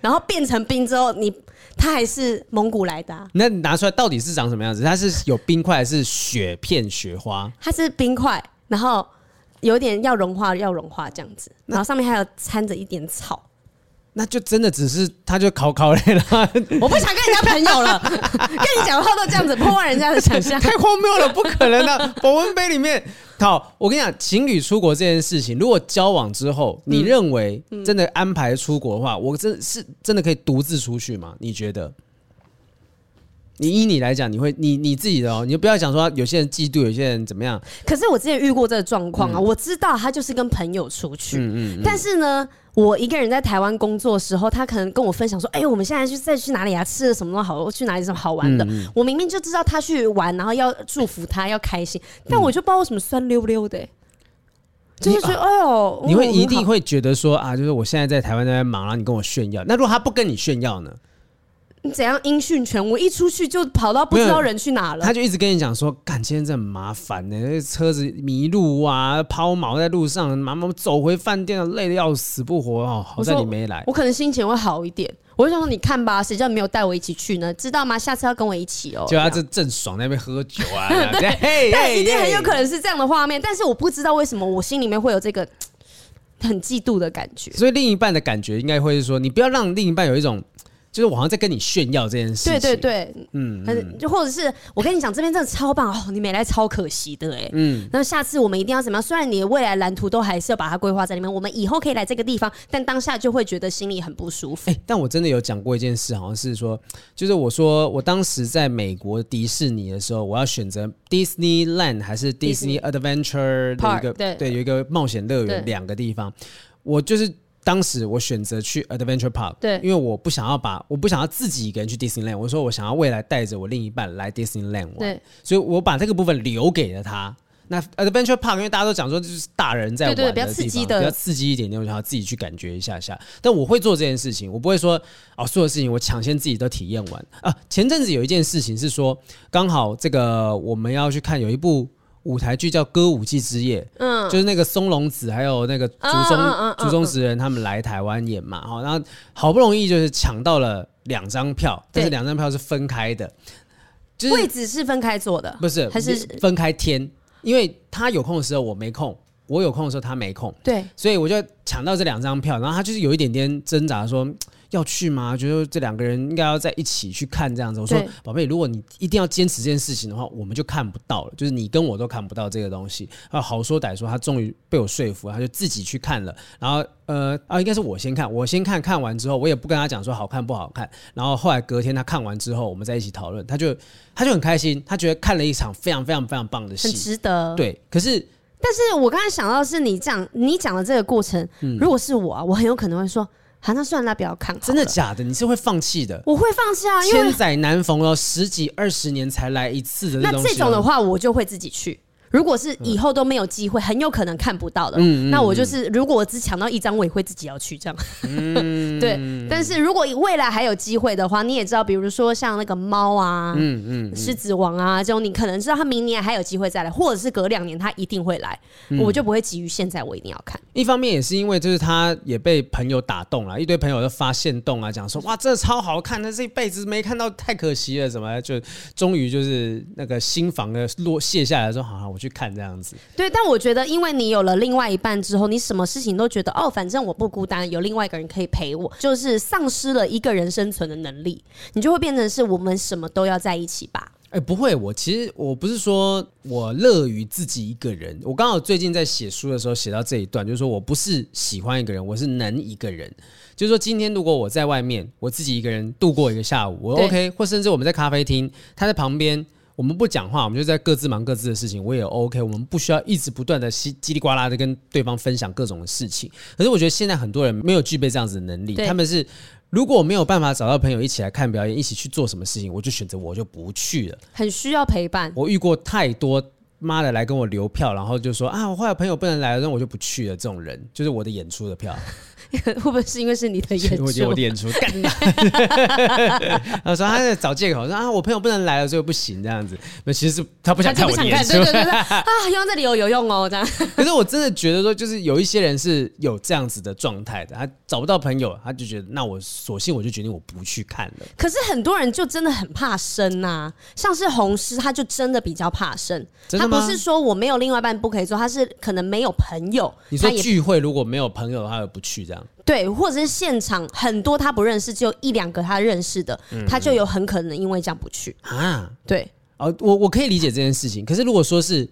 然后变成冰之后你。它还是蒙古来的，啊，那你拿出来到底是长什么样子？它是有冰块还是雪片雪花？它是冰块，然后有点要融化要融化这样子，然后上面还有掺着一点草。那就真的只是他就考考累了，*laughs* 我不想跟人家朋友了，*laughs* 跟你讲话都这样子破坏人家的想象，太荒谬了，不可能的，啊。保温杯里面，好，我跟你讲，情侣出国这件事情，如果交往之后，你认为真的安排出国的话，我真是真的可以独自出去吗？你觉得？你依你来讲，你会你你自己的哦，你就不要讲说有些人嫉妒，有些人怎么样。可是我之前遇过这个状况啊，嗯、我知道他就是跟朋友出去，嗯嗯嗯，但是呢，我一个人在台湾工作的时候，他可能跟我分享说：“哎、欸，我们现在去再去哪里啊？吃了什么都好，去哪里什么好玩的？”我明明就知道他去玩，然后要祝福他要开心，但我就不知道为什么酸溜溜的、就是说：“哎呦，你会一定会觉得说啊，就是我现在在台湾在那边忙，然后你跟我炫耀。那如果他不跟你炫耀呢？”你怎样音讯全无？我一出去就跑到不知道人去哪了。他就一直跟你讲说：“干，今天真的很麻烦呢、欸，那车子迷路啊，抛锚在路上，妈妈走回饭店，累得要死不活哦。好在你没来，我可能心情会好一点。我就想说，你看吧，谁叫你没有带我一起去呢？知道吗？下次要跟我一起哦。就他这正爽在那边喝酒啊，*laughs* *laughs* 对，但一定很有可能是这样的画面。但是我不知道为什么我心里面会有这个很嫉妒的感觉。所以另一半的感觉应该会是说，你不要让另一半有一种。就是我好像在跟你炫耀这件事情。对对对，嗯，嗯就或者是我跟你讲，这边真的超棒哦，你没来超可惜的哎。嗯，那下次我们一定要怎么样？虽然你的未来蓝图都还是要把它规划在里面，我们以后可以来这个地方，但当下就会觉得心里很不舒服。哎、欸，但我真的有讲过一件事，好像是说，就是我说我当时在美国迪士尼的时候，我要选择 Disneyland 还是 Disney Adventure 的一个对对，有一个冒险乐园两个地方，我就是。当时我选择去 Adventure Park，对，因为我不想要把，我不想要自己一个人去 Disneyland。我说我想要未来带着我另一半来 Disneyland 玩，对，所以我把这个部分留给了他。那 Adventure Park，因为大家都讲说就是大人在玩的地方，对对对，比较刺激的，比较刺激一点点，我想要自己去感觉一下下。但我会做这件事情，我不会说哦，所有事情我抢先自己都体验完啊。前阵子有一件事情是说，刚好这个我们要去看有一部。舞台剧叫《歌舞伎之夜》，嗯，就是那个松隆子还有那个竹中竹中直人他们来台湾演嘛，好，然后好不容易就是抢到了两张票，但是两张票是分开的，就是位置是分开坐的，不是还是分开天，因为他有空的时候我没空，我有空的时候他没空，对，所以我就抢到这两张票，然后他就是有一点点挣扎说。要去吗？觉得这两个人应该要在一起去看这样子。我说，宝贝，如果你一定要坚持这件事情的话，我们就看不到了。就是你跟我都看不到这个东西。啊，好说歹说，他终于被我说服，他就自己去看了。然后，呃，啊，应该是我先看，我先看看完之后，我也不跟他讲说好看不好看。然后后来隔天他看完之后，我们在一起讨论，他就他就很开心，他觉得看了一场非常非常非常棒的戏，很值得。对，可是，但是我刚才想到的是你讲你讲的这个过程，嗯，如果是我啊，我很有可能会说。好，那算了，不要看。真的假的？你是会放弃的？我会放弃啊，因为千载难逢哦，十几二十年才来一次的那这种的话，我就会自己去。如果是以后都没有机会，很有可能看不到的。嗯，那我就是，如果我只抢到一张，我也会自己要去这样。嗯，*laughs* 对。但是如果未来还有机会的话，你也知道，比如说像那个猫啊，嗯嗯，狮子王啊这种，你可能知道他明年还有机会再来，或者是隔两年他一定会来，我就不会急于现在我一定要看。一方面也是因为就是他也被朋友打动了，一堆朋友都发现动啊，讲说哇，这超好看，但这一辈子没看到，太可惜了，什么就终于就是那个新房的落卸下来，说好好我。去看这样子，对，但我觉得，因为你有了另外一半之后，你什么事情都觉得哦，反正我不孤单，有另外一个人可以陪我，就是丧失了一个人生存的能力，你就会变成是我们什么都要在一起吧？哎，不会，我其实我不是说我乐于自己一个人，我刚好最近在写书的时候写到这一段，就是说我不是喜欢一个人，我是能一个人，就是说今天如果我在外面，我自己一个人度过一个下午，我 OK，或甚至我们在咖啡厅，他在旁边。我们不讲话，我们就在各自忙各自的事情，我也 OK。我们不需要一直不断的叽叽里呱啦的跟对方分享各种的事情。可是我觉得现在很多人没有具备这样子的能力，他们是如果我没有办法找到朋友一起来看表演，一起去做什么事情，我就选择我就不去了。很需要陪伴。我遇过太多妈的来跟我留票，然后就说啊，我后来朋友不能来了，那我就不去了。这种人就是我的演出的票。*laughs* 会不会是因为是你的演出？我觉得我的演出 *laughs* 干的。*laughs* 他说他在找借口说啊，我朋友不能来了，所以不行这样子。那其实是他不想看演出。对对对对啊，用这里有有用哦，这样。可是我真的觉得说，就是有一些人是有这样子的状态的，他找不到朋友，他就觉得那我索性我就决定我不去看了。可是很多人就真的很怕生呐，像是红狮，他就真的比较怕生。他不是说我没有另外一半不可以做，他是可能没有朋友。你说聚会如果没有朋友他就不去这样。对，或者是现场很多他不认识，只有一两个他认识的，嗯、他就有很可能因为这样不去啊。对，哦，我我可以理解这件事情。可是如果说是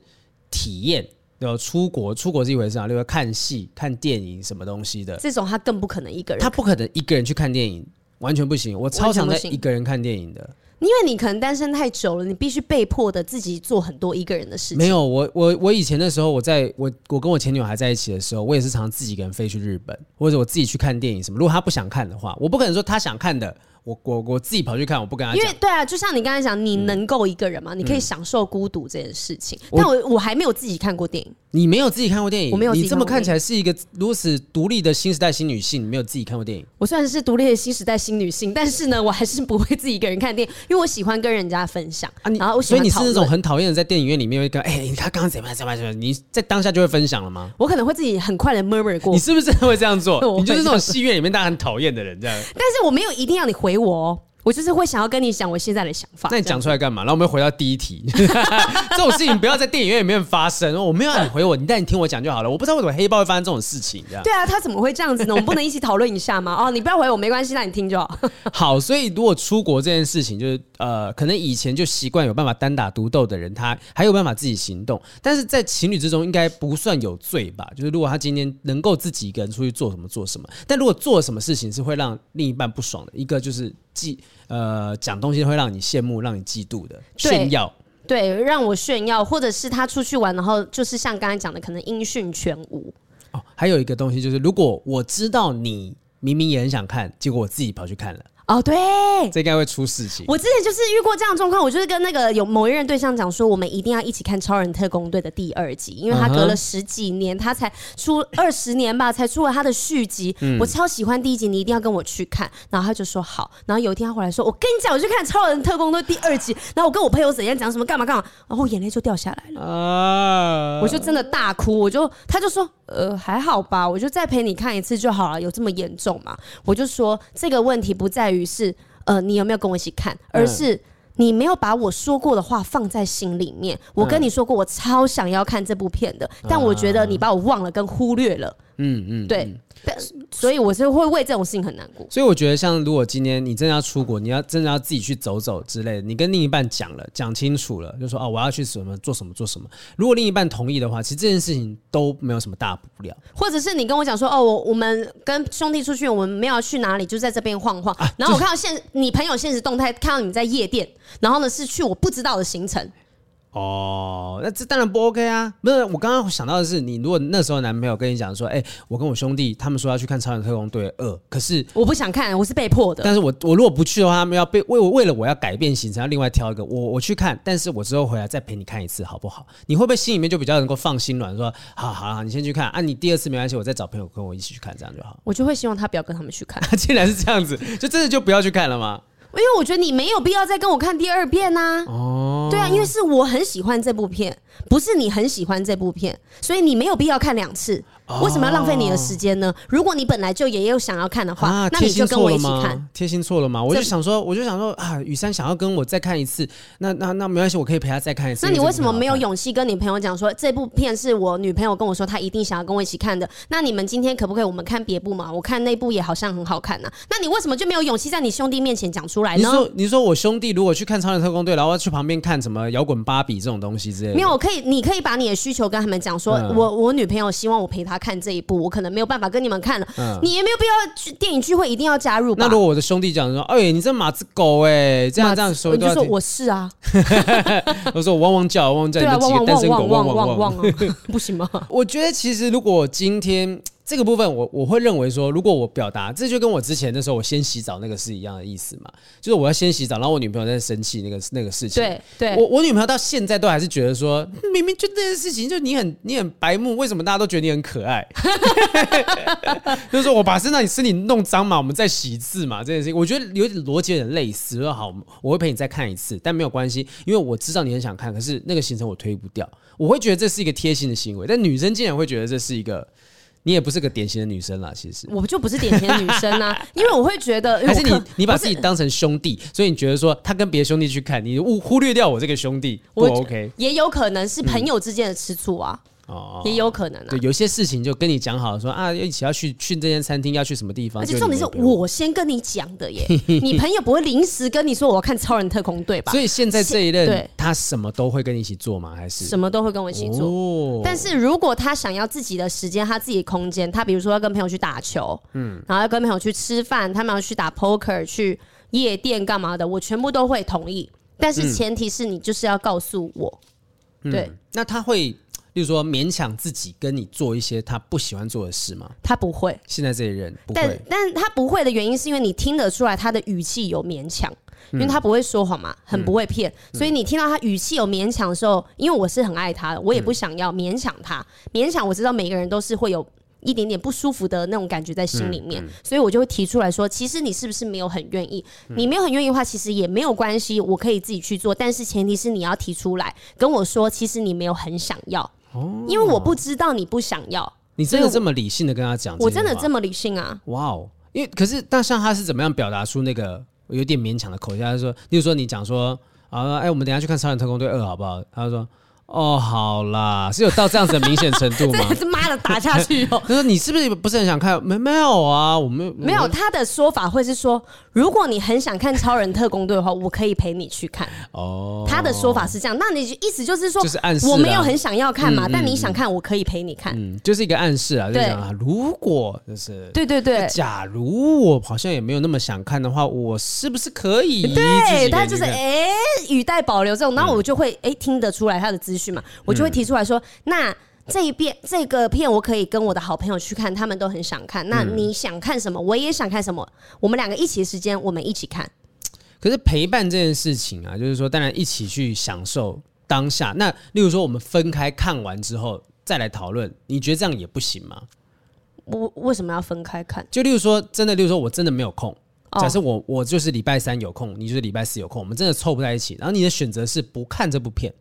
体验，有出国，出国是一回事啊，例如看戏、看电影什么东西的，这种他更不可能一个人，他不可能一个人去看电影，完全不行。我超常在一个人看电影的。因为你可能单身太久了，你必须被迫的自己做很多一个人的事情。没有，我我我以前的时候，我在我我跟我前女友还在一起的时候，我也是常常自己一个人飞去日本，或者我自己去看电影什么。如果她不想看的话，我不可能说她想看的。我我我自己跑去看，我不跟他讲。因为对啊，就像你刚才讲，你能够一个人吗？嗯、你可以享受孤独这件事情。嗯、但我我还没有自己看过电影。你没有自己看过电影？我没有。你这么看起来是一个如此独立的新时代新女性，你没有自己看过电影？我虽然是独立的新时代新女性，但是呢，我还是不会自己一个人看电影，因为我喜欢跟人家分享啊。你然后我喜欢，所以你是那种很讨厌的在电影院里面会跟哎、欸，他刚刚怎么样怎么样怎么样？你在当下就会分享了吗？我可能会自己很快的 murmur 过。你是不是会这样做？*laughs* 你就是那种戏院里面大家很讨厌的人这样。*laughs* 但是我没有一定要你回我我就是会想要跟你讲我现在的想法。那你讲出来干嘛？然后我们回到第一题，*laughs* 这种事情不要在电影院里面发生。我没有让你回我，你但你听我讲就好了。我不知道为什么黑豹会发生这种事情，这样。对啊，他怎么会这样子呢？我们不能一起讨论一下吗？*laughs* 哦，你不要回我没关系，那你听就好。*laughs* 好，所以如果出国这件事情，就是呃，可能以前就习惯有办法单打独斗的人，他还有办法自己行动，但是在情侣之中应该不算有罪吧？就是如果他今天能够自己一个人出去做什么做什么，但如果做什么事情是会让另一半不爽的，一个就是嫉呃讲东西会让你羡慕、让你嫉妒的炫耀，对，让我炫耀，或者是他出去玩，然后就是像刚才讲的，可能音讯全无。哦，还有一个东西就是，如果我知道你明明也很想看，结果我自己跑去看了。哦，对，这应该会出事情。我之前就是遇过这样的状况，我就是跟那个有某一任对象讲说，我们一定要一起看《超人特工队》的第二集，因为他隔了十几年，他才出二十年吧，才出了他的续集。我超喜欢第一集，你一定要跟我去看。然后他就说好。然后有一天他回来说，我跟你讲，我去看《超人特工队》第二集。然后我跟我朋友怎样讲什么干嘛干嘛，然后我眼泪就掉下来了。啊！我就真的大哭。我就他就说，呃，还好吧，我就再陪你看一次就好了。有这么严重吗？我就说这个问题不在于。是，呃，你有没有跟我一起看？而是你没有把我说过的话放在心里面。我跟你说过，我超想要看这部片的，但我觉得你把我忘了跟忽略了。嗯嗯，对。所以我是会为这种事情很难过。所以我觉得，像如果今天你真的要出国，你要真的要自己去走走之类的，你跟另一半讲了，讲清楚了，就说哦，我要去什么做什么做什么。如果另一半同意的话，其实这件事情都没有什么大不了。或者是你跟我讲说哦，我我们跟兄弟出去，我们没有要去哪里，就在这边晃晃。啊、然后我看到现你朋友现实动态，看到你在夜店，然后呢是去我不知道的行程。哦，那这当然不 OK 啊！不是，我刚刚想到的是，你如果那时候男朋友跟你讲说，哎、欸，我跟我兄弟他们说要去看《超人特工队二》，可是我不想看，我是被迫的。但是我我如果不去的话，他们要被为我为了我要改变行程，要另外挑一个，我我去看，但是我之后回来再陪你看一次，好不好？你会不会心里面就比较能够放心软，说好好好，你先去看啊，你第二次没关系，我再找朋友跟我一起去看，这样就好。我就会希望他不要跟他们去看。*laughs* 既然是这样子，就真的就不要去看了吗？因为我觉得你没有必要再跟我看第二遍呐、啊。哦，对啊，因为是我很喜欢这部片，不是你很喜欢这部片，所以你没有必要看两次。为什么要浪费你的时间呢？如果你本来就也有想要看的话，啊、那你就跟我一起看。贴心错了吗？我就想说，我就想说啊，雨珊想要跟我再看一次，那那那没关系，我可以陪她再看一次。那你为什么没有勇气跟你朋友讲说，这部片是我女朋友跟我说她一定想要跟我一起看的？那你们今天可不可以我们看别部嘛？我看那部也好像很好看呐、啊。那你为什么就没有勇气在你兄弟面前讲出来呢？你说你说我兄弟如果去看《超人特工队》，然后要去旁边看什么摇滚芭比这种东西之类的？没有，我可以，你可以把你的需求跟他们讲，说、嗯、我我女朋友希望我陪她看这一部，我。可能没有办法跟你们看了，嗯、你也没有必要去电影聚会一定要加入吧。那如果我的兄弟讲说：“哎，你这马子狗哎，这样这样说，你就说我是啊。*laughs* ”我说我汪汪叫，汪汪叫，你们几个单身狗汪汪汪汪，不行吗？我觉得其实如果今天。这个部分我我会认为说，如果我表达，这就跟我之前的时候我先洗澡那个是一样的意思嘛，就是我要先洗澡，然后我女朋友在生气那个那个事情。对对，我我女朋友到现在都还是觉得说，明明就这件事情，就你很你很白目，为什么大家都觉得你很可爱？*laughs* 就是说我把身上你身体弄脏嘛，我们再洗一次嘛，这件事情我觉得有点逻辑有点类似。说好，我会陪你再看一次，但没有关系，因为我知道你很想看，可是那个行程我推不掉，我会觉得这是一个贴心的行为，但女生竟然会觉得这是一个。你也不是个典型的女生啦，其实我就不是典型的女生啊，*laughs* 因为我会觉得还是你你把自己当成兄弟，所以你觉得说他跟别的兄弟去看，你忽忽略掉我这个兄弟不 OK？也有可能是朋友之间的吃醋啊。嗯哦，也有可能啊。对，有些事情就跟你讲好了，说啊，一起要去去这间餐厅，要去什么地方。而且重点是我先跟你讲的耶，*laughs* 你朋友不会临时跟你说我要看超人特工队吧？所以现在这一任，他什么都会跟你一起做吗？还是什么都会跟我一起做？哦。但是如果他想要自己的时间，他自己的空间，他比如说要跟朋友去打球，嗯，然后要跟朋友去吃饭，他们要去打 poker，去夜店干嘛的，我全部都会同意。但是前提是你就是要告诉我，嗯、对、嗯，那他会。就是说，勉强自己跟你做一些他不喜欢做的事吗？他不会。现在这些人不会，但但他不会的原因是因为你听得出来他的语气有勉强，因为他不会说谎嘛，很不会骗，嗯、所以你听到他语气有勉强的时候，因为我是很爱他的，我也不想要勉强他，勉强我知道每个人都是会有。一点点不舒服的那种感觉在心里面，嗯嗯、所以我就会提出来说，其实你是不是没有很愿意？嗯、你没有很愿意的话，其实也没有关系，我可以自己去做。但是前提是你要提出来跟我说，其实你没有很想要，哦、因为我不知道你不想要。你真的这么理性的跟他讲？我真的这么理性啊！哇哦，因为可是，但像他是怎么样表达出那个有点勉强的口气，他就说，例如说你讲说啊，哎，我们等下去看《超人特工队二》好不好？他就说。哦，好啦，是有到这样子的明显程度吗？*laughs* 是妈的打下去哦！*laughs* 他说你是不是不是很想看？没没有啊，我们没有。他的说法会是说，如果你很想看超人特工队的话，我可以陪你去看。哦，他的说法是这样，那你意思就是说，就是暗示我没有很想要看嘛，嗯、但你想看，我可以陪你看。嗯，就是一个暗示啊，就讲啊，如果就是对对对，假如我好像也没有那么想看的话，我是不是可以？对，他就是哎，语带保留这种，然后我就会哎听得出来他的资讯嘛，我就会。提出来说，那这一遍这个片我可以跟我的好朋友去看，他们都很想看。那你想看什么？我也想看什么。我们两个一起时间，我们一起看。可是陪伴这件事情啊，就是说，当然一起去享受当下。那例如说，我们分开看完之后再来讨论，你觉得这样也不行吗？我为什么要分开看？就例如说，真的，例如说我真的没有空。假设我我就是礼拜三有空，你就是礼拜四有空，我们真的凑不在一起。然后你的选择是不看这部片。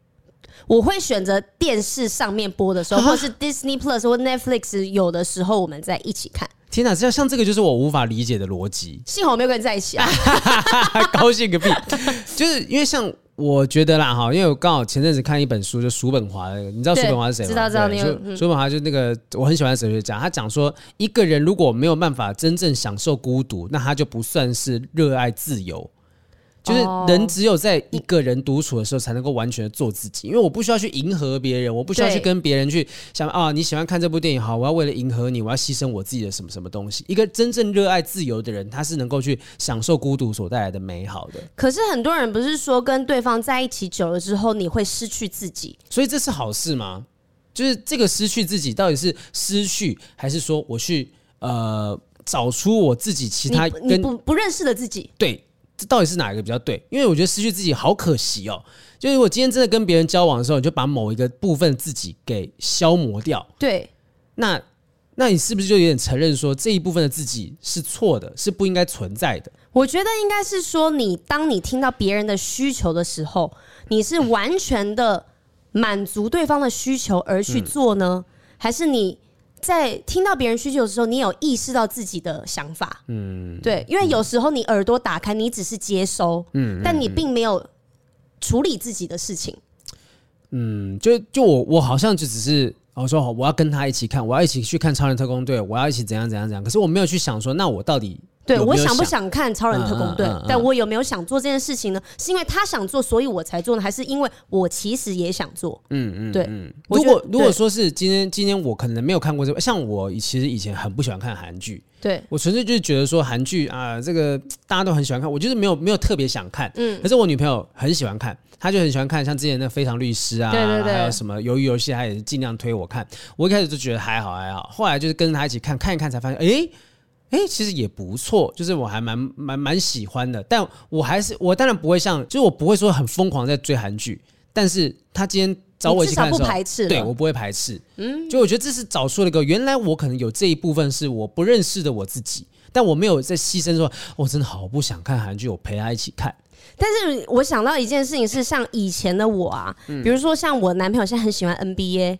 我会选择电视上面播的时候，或是 Disney Plus 或 Netflix 有的时候，我们在一起看。天哪，像像这个就是我无法理解的逻辑。幸好我没有跟你在一起啊！*laughs* 高兴个屁！就是因为像我觉得啦哈，因为我刚好前阵子看一本书，就叔本华的，你知道叔本华是谁吗？知道知道。叔本华就那个我很喜欢的哲学家，他讲说，一个人如果没有办法真正享受孤独，那他就不算是热爱自由。就是人只有在一个人独处的时候，才能够完全的做自己。因为我不需要去迎合别人，我不需要去跟别人去想啊，你喜欢看这部电影，好，我要为了迎合你，我要牺牲我自己的什么什么东西。一个真正热爱自由的人，他是能够去享受孤独所带来的美好的。可是很多人不是说跟对方在一起久了之后，你会失去自己，所以这是好事吗？就是这个失去自己，到底是失去，还是说我去呃找出我自己其他跟你不不认识的自己？对。这到底是哪一个比较对？因为我觉得失去自己好可惜哦。就是如果今天真的跟别人交往的时候，你就把某一个部分自己给消磨掉，对，那那你是不是就有点承认说这一部分的自己是错的，是不应该存在的？我觉得应该是说，你当你听到别人的需求的时候，你是完全的满足对方的需求而去做呢，嗯、还是你？在听到别人需求的时候，你有意识到自己的想法，嗯，对，因为有时候你耳朵打开，你只是接收，嗯，但你并没有处理自己的事情，嗯，就就我我好像就只是我说好，我要跟他一起看，我要一起去看超人特工队，我要一起怎样怎样怎样，可是我没有去想说，那我到底。对，我想不想看超人特工队？但我有没有想做这件事情呢？是因为他想做，所以我才做呢？还是因为我其实也想做？嗯嗯，对。如果如果说是今天今天我可能没有看过这个，像我其实以前很不喜欢看韩剧。对，我纯粹就是觉得说韩剧啊，这个大家都很喜欢看，我就是没有没有特别想看。嗯。可是我女朋友很喜欢看，她就很喜欢看，像之前那《非常律师》啊，对对对，还有什么《鱿鱼游戏》，她也是尽量推我看。我一开始就觉得还好还好，后来就是跟她一起看看一看，才发现，哎。哎、欸，其实也不错，就是我还蛮蛮蛮喜欢的，但我还是我当然不会像，就是我不会说很疯狂在追韩剧，但是他今天找我一起看的时候，不排斥，对我不会排斥，嗯，就我觉得这是找出了一个原来我可能有这一部分是我不认识的我自己，但我没有在牺牲说，我真的好不想看韩剧，我陪他一起看。但是我想到一件事情是，像以前的我啊，比如说像我男朋友现在很喜欢 NBA。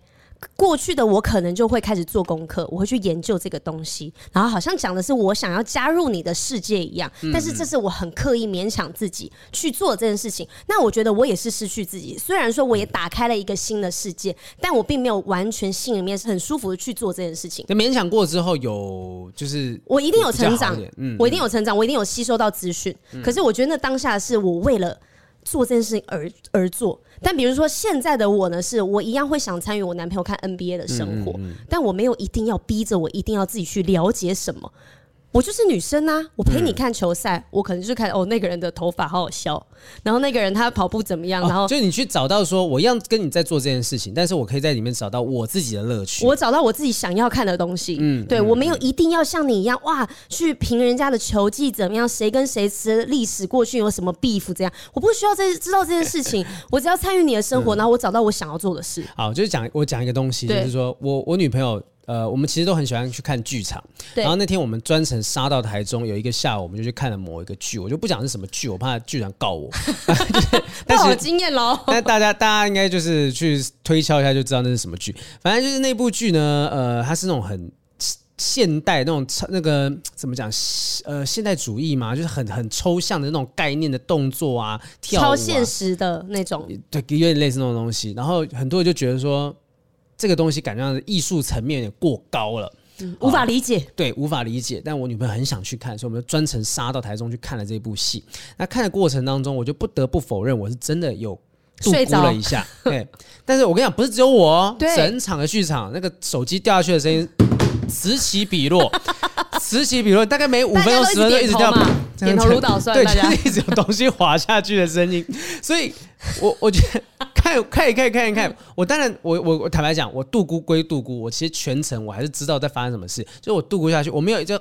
过去的我可能就会开始做功课，我会去研究这个东西，然后好像讲的是我想要加入你的世界一样，但是这是我很刻意勉强自己去做这件事情。那我觉得我也是失去自己，虽然说我也打开了一个新的世界，但我并没有完全心里面是很舒服的去做这件事情。那勉强过之后有就是我一定有成长，嗯，我一定有成长，我一定有吸收到资讯。可是我觉得那当下是我为了。做这件事情而而做，但比如说现在的我呢，是我一样会想参与我男朋友看 NBA 的生活，嗯嗯嗯，但我没有一定要逼着我一定要自己去了解什么。我就是女生啊，我陪你看球赛，嗯、我可能就是看哦，那个人的头发好好笑，然后那个人他跑步怎么样，哦、然后就你去找到说，我一样跟你在做这件事情，但是我可以在里面找到我自己的乐趣，我找到我自己想要看的东西。嗯，对，嗯、我没有一定要像你一样哇，去评人家的球技怎么样，谁跟谁吃历史过去有什么 beef 这样，我不需要这知道这件事情，*laughs* 我只要参与你的生活，嗯、然后我找到我想要做的事。好，就是讲我讲一个东西，就是说我我女朋友。呃，我们其实都很喜欢去看剧场。对然后那天我们专程杀到台中，有一个下午，我们就去看了某一个剧。我就不讲是什么剧，我怕剧场告我。*laughs* 不好经验喽。但大家大家应该就是去推敲一下，就知道那是什么剧。反正就是那部剧呢，呃，它是那种很现代那种那个怎么讲？呃，现代主义嘛，就是很很抽象的那种概念的动作啊，跳舞啊，超现实的那种，对，有点类似那种东西。然后很多人就觉得说，这个东西感觉上艺术层面有点过高了。嗯、无法理解，对，无法理解。但我女朋友很想去看，所以我们就专程杀到台中去看了这部戏。那看的过程当中，我就不得不否认，我是真的有度估了一下。对，但是我跟你讲，不是只有我哦，整场的剧场那个手机掉下去的声音此起彼落，*laughs* 此起彼落，大概每五分钟、十分钟一直掉，点头如捣蒜，对，就是一直有东西滑下去的声音。所以我 *laughs* 我觉得。看，可以，可以，看一看。我当然，我我我坦白讲，我度孤归度孤，我其实全程我还是知道在发生什么事。就是我度孤下去，我没有就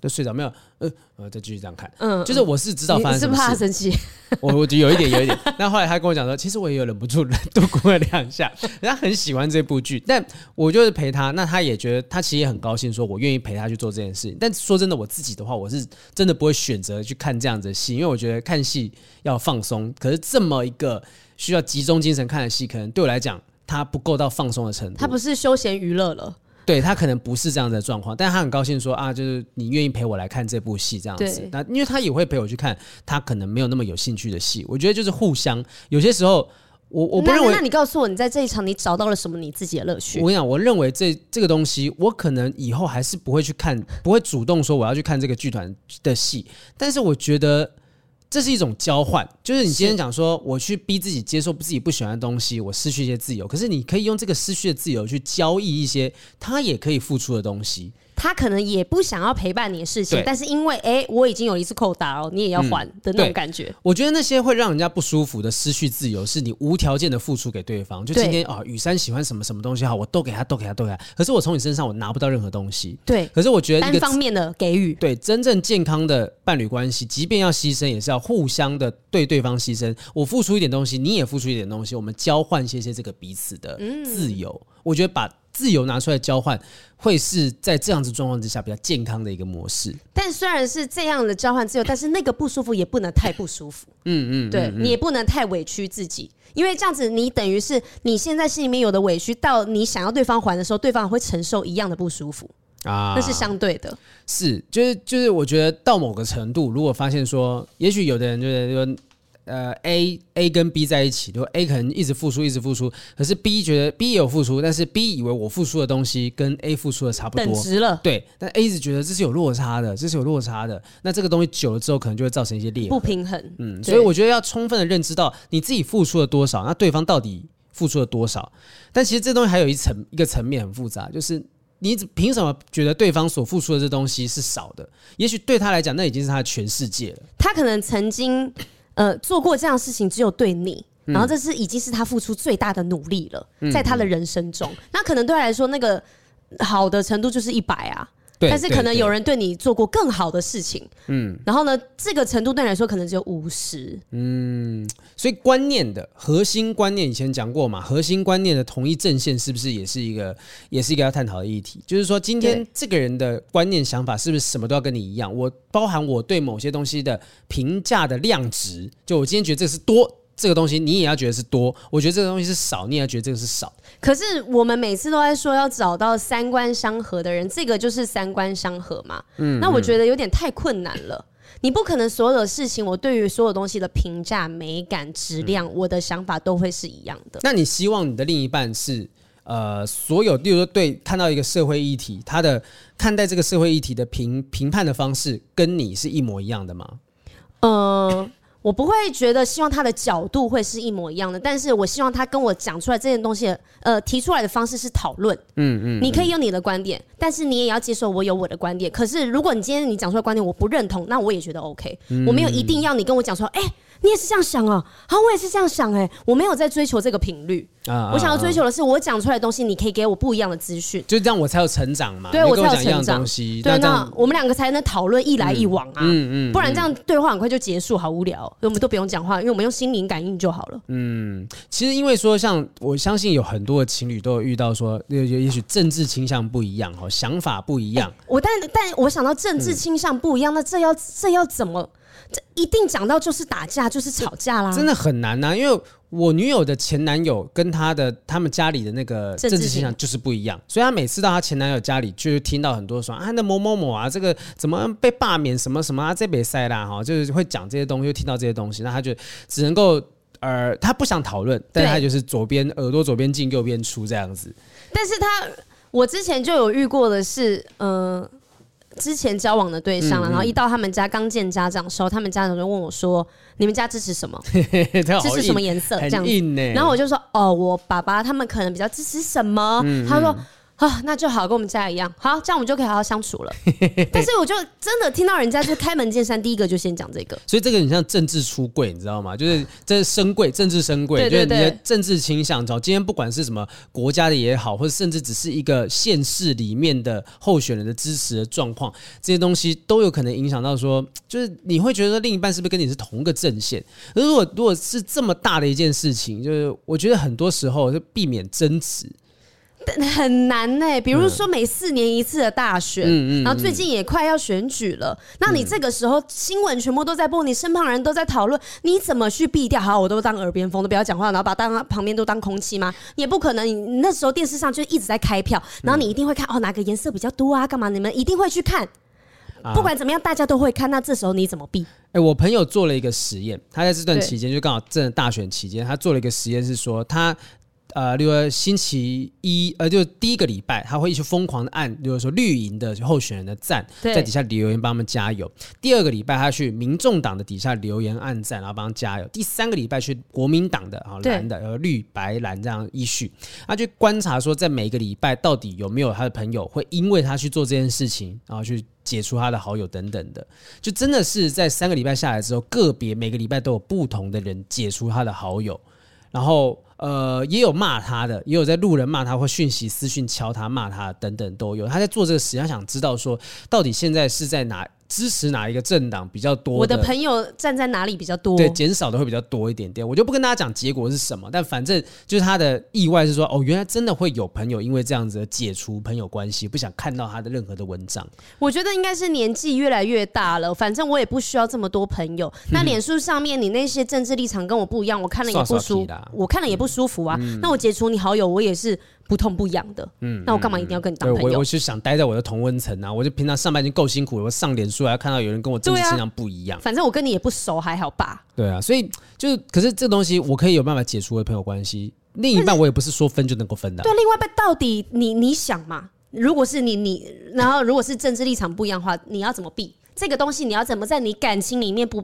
就睡着，没有呃呃再继续这样看。嗯，就是我是知道发生什么事。是怕他生气？我我觉得有一点，有一点。那后来他跟我讲说，其实我也有忍不住 *laughs* 度估了两下。人家很喜欢这部剧，但我就是陪他，那他也觉得他其实也很高兴，说我愿意陪他去做这件事情。但说真的，我自己的话，我是真的不会选择去看这样子的戏，因为我觉得看戏要放松。可是这么一个。需要集中精神看的戏，可能对我来讲，它不够到放松的程度。它不是休闲娱乐了，对，他可能不是这样的状况。但他很高兴说啊，就是你愿意陪我来看这部戏这样子。那因为他也会陪我去看他可能没有那么有兴趣的戏。我觉得就是互相。有些时候，我我不认为那。那你告诉我，你在这一场你找到了什么你自己的乐趣？我跟你讲，我认为这这个东西，我可能以后还是不会去看，不会主动说我要去看这个剧团的戏。但是我觉得。这是一种交换，就是你今天讲说，我去逼自己接受自己不喜欢的东西，我失去一些自由。可是你可以用这个失去的自由去交易一些他也可以付出的东西。他可能也不想要陪伴你的事情，但是因为哎，我已经有一次扣打哦，你也要还的那种感觉。我觉得那些会让人家不舒服的失去自由，是你无条件的付出给对方。就今天啊，雨珊喜欢什么什么东西好，我都给他，都给他，都给他。可是我从你身上我拿不到任何东西。对。可是我觉得单方面的给予，对真正健康的伴侣关系，即便要牺牲，也是要互相的对对方牺牲。我付出一点东西，你也付出一点东西，我们交换些些这个彼此的自由。我觉得把。自由拿出来交换，会是在这样子状况之下比较健康的一个模式。但虽然是这样的交换自由，但是那个不舒服也不能太不舒服。嗯嗯，对你也不能太委屈自己，因为这样子你等于是你现在心里面有的委屈，到你想要对方还的时候，对方会承受一样的不舒服啊，那是相对的。是，就是就是，我觉得到某个程度，如果发现说，也许有的人就是说。呃，A A 跟 B 在一起，就 A 可能一直付出，一直付出，可是 B 觉得 B 也有付出，但是 B 以为我付出的东西跟 A 付出的差不多，等值了。对，但 A 一直觉得这是有落差的，这是有落差的。那这个东西久了之后，可能就会造成一些裂痕，不平衡。嗯，所以我觉得要充分的认知到你自己付出了多少，那对方到底付出了多少。但其实这东西还有一层一个层面很复杂，就是你凭什么觉得对方所付出的这东西是少的？也许对他来讲，那已经是他的全世界了。他可能曾经。呃，做过这样的事情只有对你，然后这是已经是他付出最大的努力了，嗯、在他的人生中，嗯、那可能对他来说那个好的程度就是一百啊。但是可能有人对你做过更好的事情，嗯，然后呢，这个程度对你来说可能只有五十，嗯，所以观念的核心观念以前讲过嘛，核心观念的同一阵线是不是也是一个，也是一个要探讨的议题？就是说，今天这个人的观念想法是不是什么都要跟你一样？我包含我对某些东西的评价的量值，就我今天觉得这是多。这个东西你也要觉得是多，我觉得这个东西是少，你也要觉得这个是少。可是我们每次都在说要找到三观相合的人，这个就是三观相合嘛。嗯，那我觉得有点太困难了。你不可能所有的事情，我对于所有东西的评价、美感、质量，嗯，我的想法都会是一样的。那你希望你的另一半是呃，所有，例如说对看到一个社会议题，他的看待这个社会议题的评评判的方式，跟你是一模一样的吗？嗯、呃。我不会觉得希望他的角度会是一模一样的，但是我希望他跟我讲出来这件东西，呃，提出来的方式是讨论。嗯嗯，你可以有你的观点，但是你也要接受我有我的观点。可是如果你今天你讲出来观点我不认同，那我也觉得 OK。我没有一定要你跟我讲说，哎。你也是这样想啊？好，我也是这样想哎、欸，我没有在追求这个频率啊，我想要追求的是我讲出来的东西，你可以给我不一样的资讯，就这样我才有成长嘛。对，我才有成长。对，那，那我们两个才能讨论一来一往啊，嗯嗯，不然这样对话很快就结束，好无聊，所以我们都不用讲话，因为我们用心灵感应就好了。嗯，其实因为说，像我相信有很多的情侣都有遇到说，也也许政治倾向不一样哦，想法不一样。欸、我但但我想到政治倾向不一样，嗯、那这要这要怎么？这一定讲到就是打架，就是吵架啦，真的很难呐、啊。因为我女友的前男友跟她的他们家里的那个政治倾向就是不一样，所以她每次到她前男友家里，就是听到很多说啊，那某某某啊，这个怎么被罢免什么什么啊，这边塞啦哈，就是会讲这些东西，就听到这些东西，那她就只能够呃，她不想讨论，但是他就是左边耳朵左边进右边出这样子。但是她我之前就有遇过的是，呃。之前交往的对象了，然后一到他们家刚见家长的时候，他们家长就问我说：“你们家支持什么？*laughs* 支持什么颜色？”这样子，然后我就说：“哦，我爸爸他们可能比较支持什么？”他说。啊，那就好，跟我们家一样，好，这样我们就可以好好相处了。*laughs* 但是我就真的听到人家就开门见山，第一个就先讲这个，所以这个很像政治出柜，你知道吗？就是这深贵，政治深柜，就是你的政治倾向。找今天不管是什么国家的也好，或者甚至只是一个县市里面的候选人的支持的状况，这些东西都有可能影响到说，就是你会觉得另一半是不是跟你是同一个阵线？而如果如果是这么大的一件事情，就是我觉得很多时候就避免争执。很难呢、欸，比如说每四年一次的大选，嗯、然后最近也快要选举了，嗯、那你这个时候新闻全部都在播，你身旁人都在讨论，你怎么去避掉？好，我都当耳边风，都不要讲话，然后把当旁边都当空气吗？也不可能，你那时候电视上就一直在开票，然后你一定会看哦，哪个颜色比较多啊？干嘛？你们一定会去看，不管怎么样，大家都会看。那这时候你怎么避？哎、欸，我朋友做了一个实验，他在这段期间就刚好正在大选期间，他做了一个实验，是说他。呃，例如星期一，呃，就第一个礼拜，他会一直疯狂的按，比如说绿营的候选人的赞，在底下留言帮他们加油。第二个礼拜，他去民众党的底下留言按赞，然后帮他们加油。第三个礼拜去国民党的啊蓝的，呃绿白蓝这样依序，他去观察说，在每个礼拜到底有没有他的朋友会因为他去做这件事情，然后去解除他的好友等等的，就真的是在三个礼拜下来之后，个别每个礼拜都有不同的人解除他的好友，然后。呃，也有骂他的，也有在路人骂他或讯息私讯敲他骂他等等都有。他在做这个实验，他想知道说，到底现在是在哪？支持哪一个政党比较多？我的朋友站在哪里比较多？对，减少的会比较多一点点。我就不跟大家讲结果是什么，但反正就是他的意外是说，哦，原来真的会有朋友因为这样子解除朋友关系，不想看到他的任何的文章。我觉得应该是年纪越来越大了，反正我也不需要这么多朋友。那脸书上面你那些政治立场跟我不一样，我看了也不舒服，我看了也不舒服啊。嗯、那我解除你好友，我也是。不痛不痒的，嗯，那我干嘛一定要跟你当朋友？我我是想待在我的同温层啊，我就平常上班已经够辛苦了，我上脸书还要看到有人跟我政治倾向不一样，啊。反正我跟你也不熟，还好吧？对啊，所以就是，可是这个东西我可以有办法解除我的朋友关系。另一半我也不是说分就能够分的，啊。对，另外一半到底你你想嘛？如果是你你，然后如果是政治立场不一样的话，你要怎么避这个东西？你要怎么在你感情里面不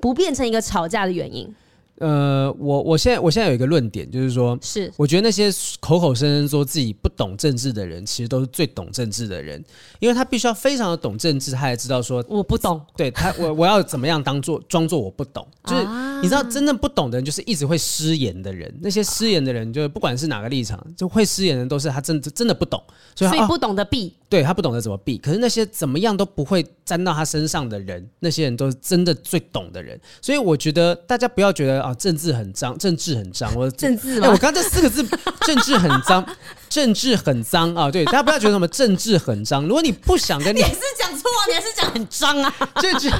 不变成一个吵架的原因？呃，我我现在我现在有一个论点，就是说，是。我觉得那些口口声声说自己不懂政治的人，其实都是最懂政治的人，因为他必须要非常的懂政治，他才知道说我不懂，对他我我要怎么样当做装作我不懂，就是你知道真正不懂的人，就是一直会失言的人，那些失言的人，就是不管是哪个立场，就会失言的人都是他真真的不懂，所以，所以不懂得避。对，他不懂得怎么避，可是那些怎么样都不会沾到他身上的人，那些人都是真的最懂的人。所以我觉得大家不要觉得啊，政治很脏，政治很脏。我 *laughs* 政治吗？哎，我刚刚这四个字，政治很脏，*laughs* 政治很脏啊！对，大家不要觉得什么政治很脏。如果你不想跟你，*laughs* 你还是讲错啊，你还是讲很脏啊，政治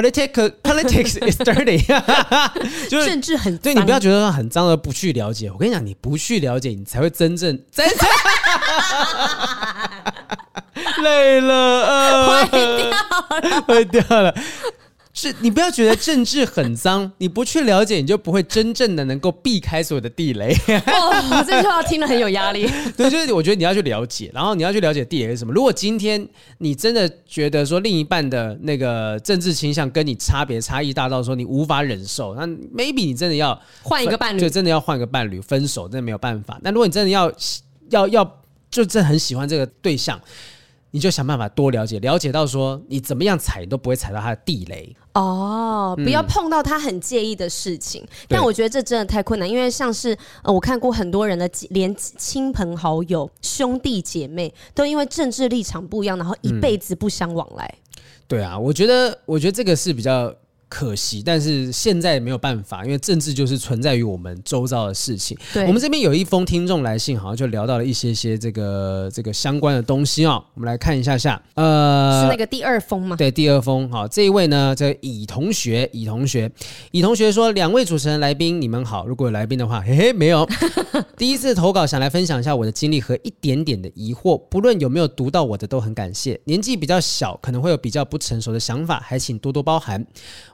politics politics is dirty，*laughs* 就是政治很脏。对，你不要觉得很脏而不去了解。我跟你讲，你不去了解，你才会真正 *laughs* 真正。*laughs* 累了呃！坏掉了，坏掉了。是你不要觉得政治很脏，*laughs* 你不去了解，你就不会真正的能够避开所有的地雷。*laughs* 哦，这句话听了很有压力。*laughs* 对，就是我觉得你要去了解，然后你要去了解地雷是什么。如果今天你真的觉得说另一半的那个政治倾向跟你差别差异大到说你无法忍受，那 maybe 你真的要换一个伴侣，就真的要换个伴侣，分手真的没有办法。那如果你真的要要要，就真的很喜欢这个对象。你就想办法多了解，了解到说你怎么样踩都不会踩到他的地雷哦，不要碰到他很介意的事情。嗯、但我觉得这真的太困难，因为像是呃，我看过很多人的连亲朋好友、兄弟姐妹都因为政治立场不一样，然后一辈子不相往来。嗯、对啊，我觉得，我觉得这个是比较可惜，但是现在没有办法，因为政治就是存在于我们周遭的事情。对，我们这边有一封听众来信，好像就聊到了一些些这个这个相关的东西啊、哦。我们来看一下下，呃，是那个第二封吗？对，第二封。好，这一位呢，这个、乙同学，乙同学，乙同学说：“两位主持人来宾，你们好。如果有来宾的话，嘿嘿，没有。*laughs* 第一次投稿，想来分享一下我的经历和一点点的疑惑。不论有没有读到我的，都很感谢。年纪比较小，可能会有比较不成熟的想法，还请多多包涵。”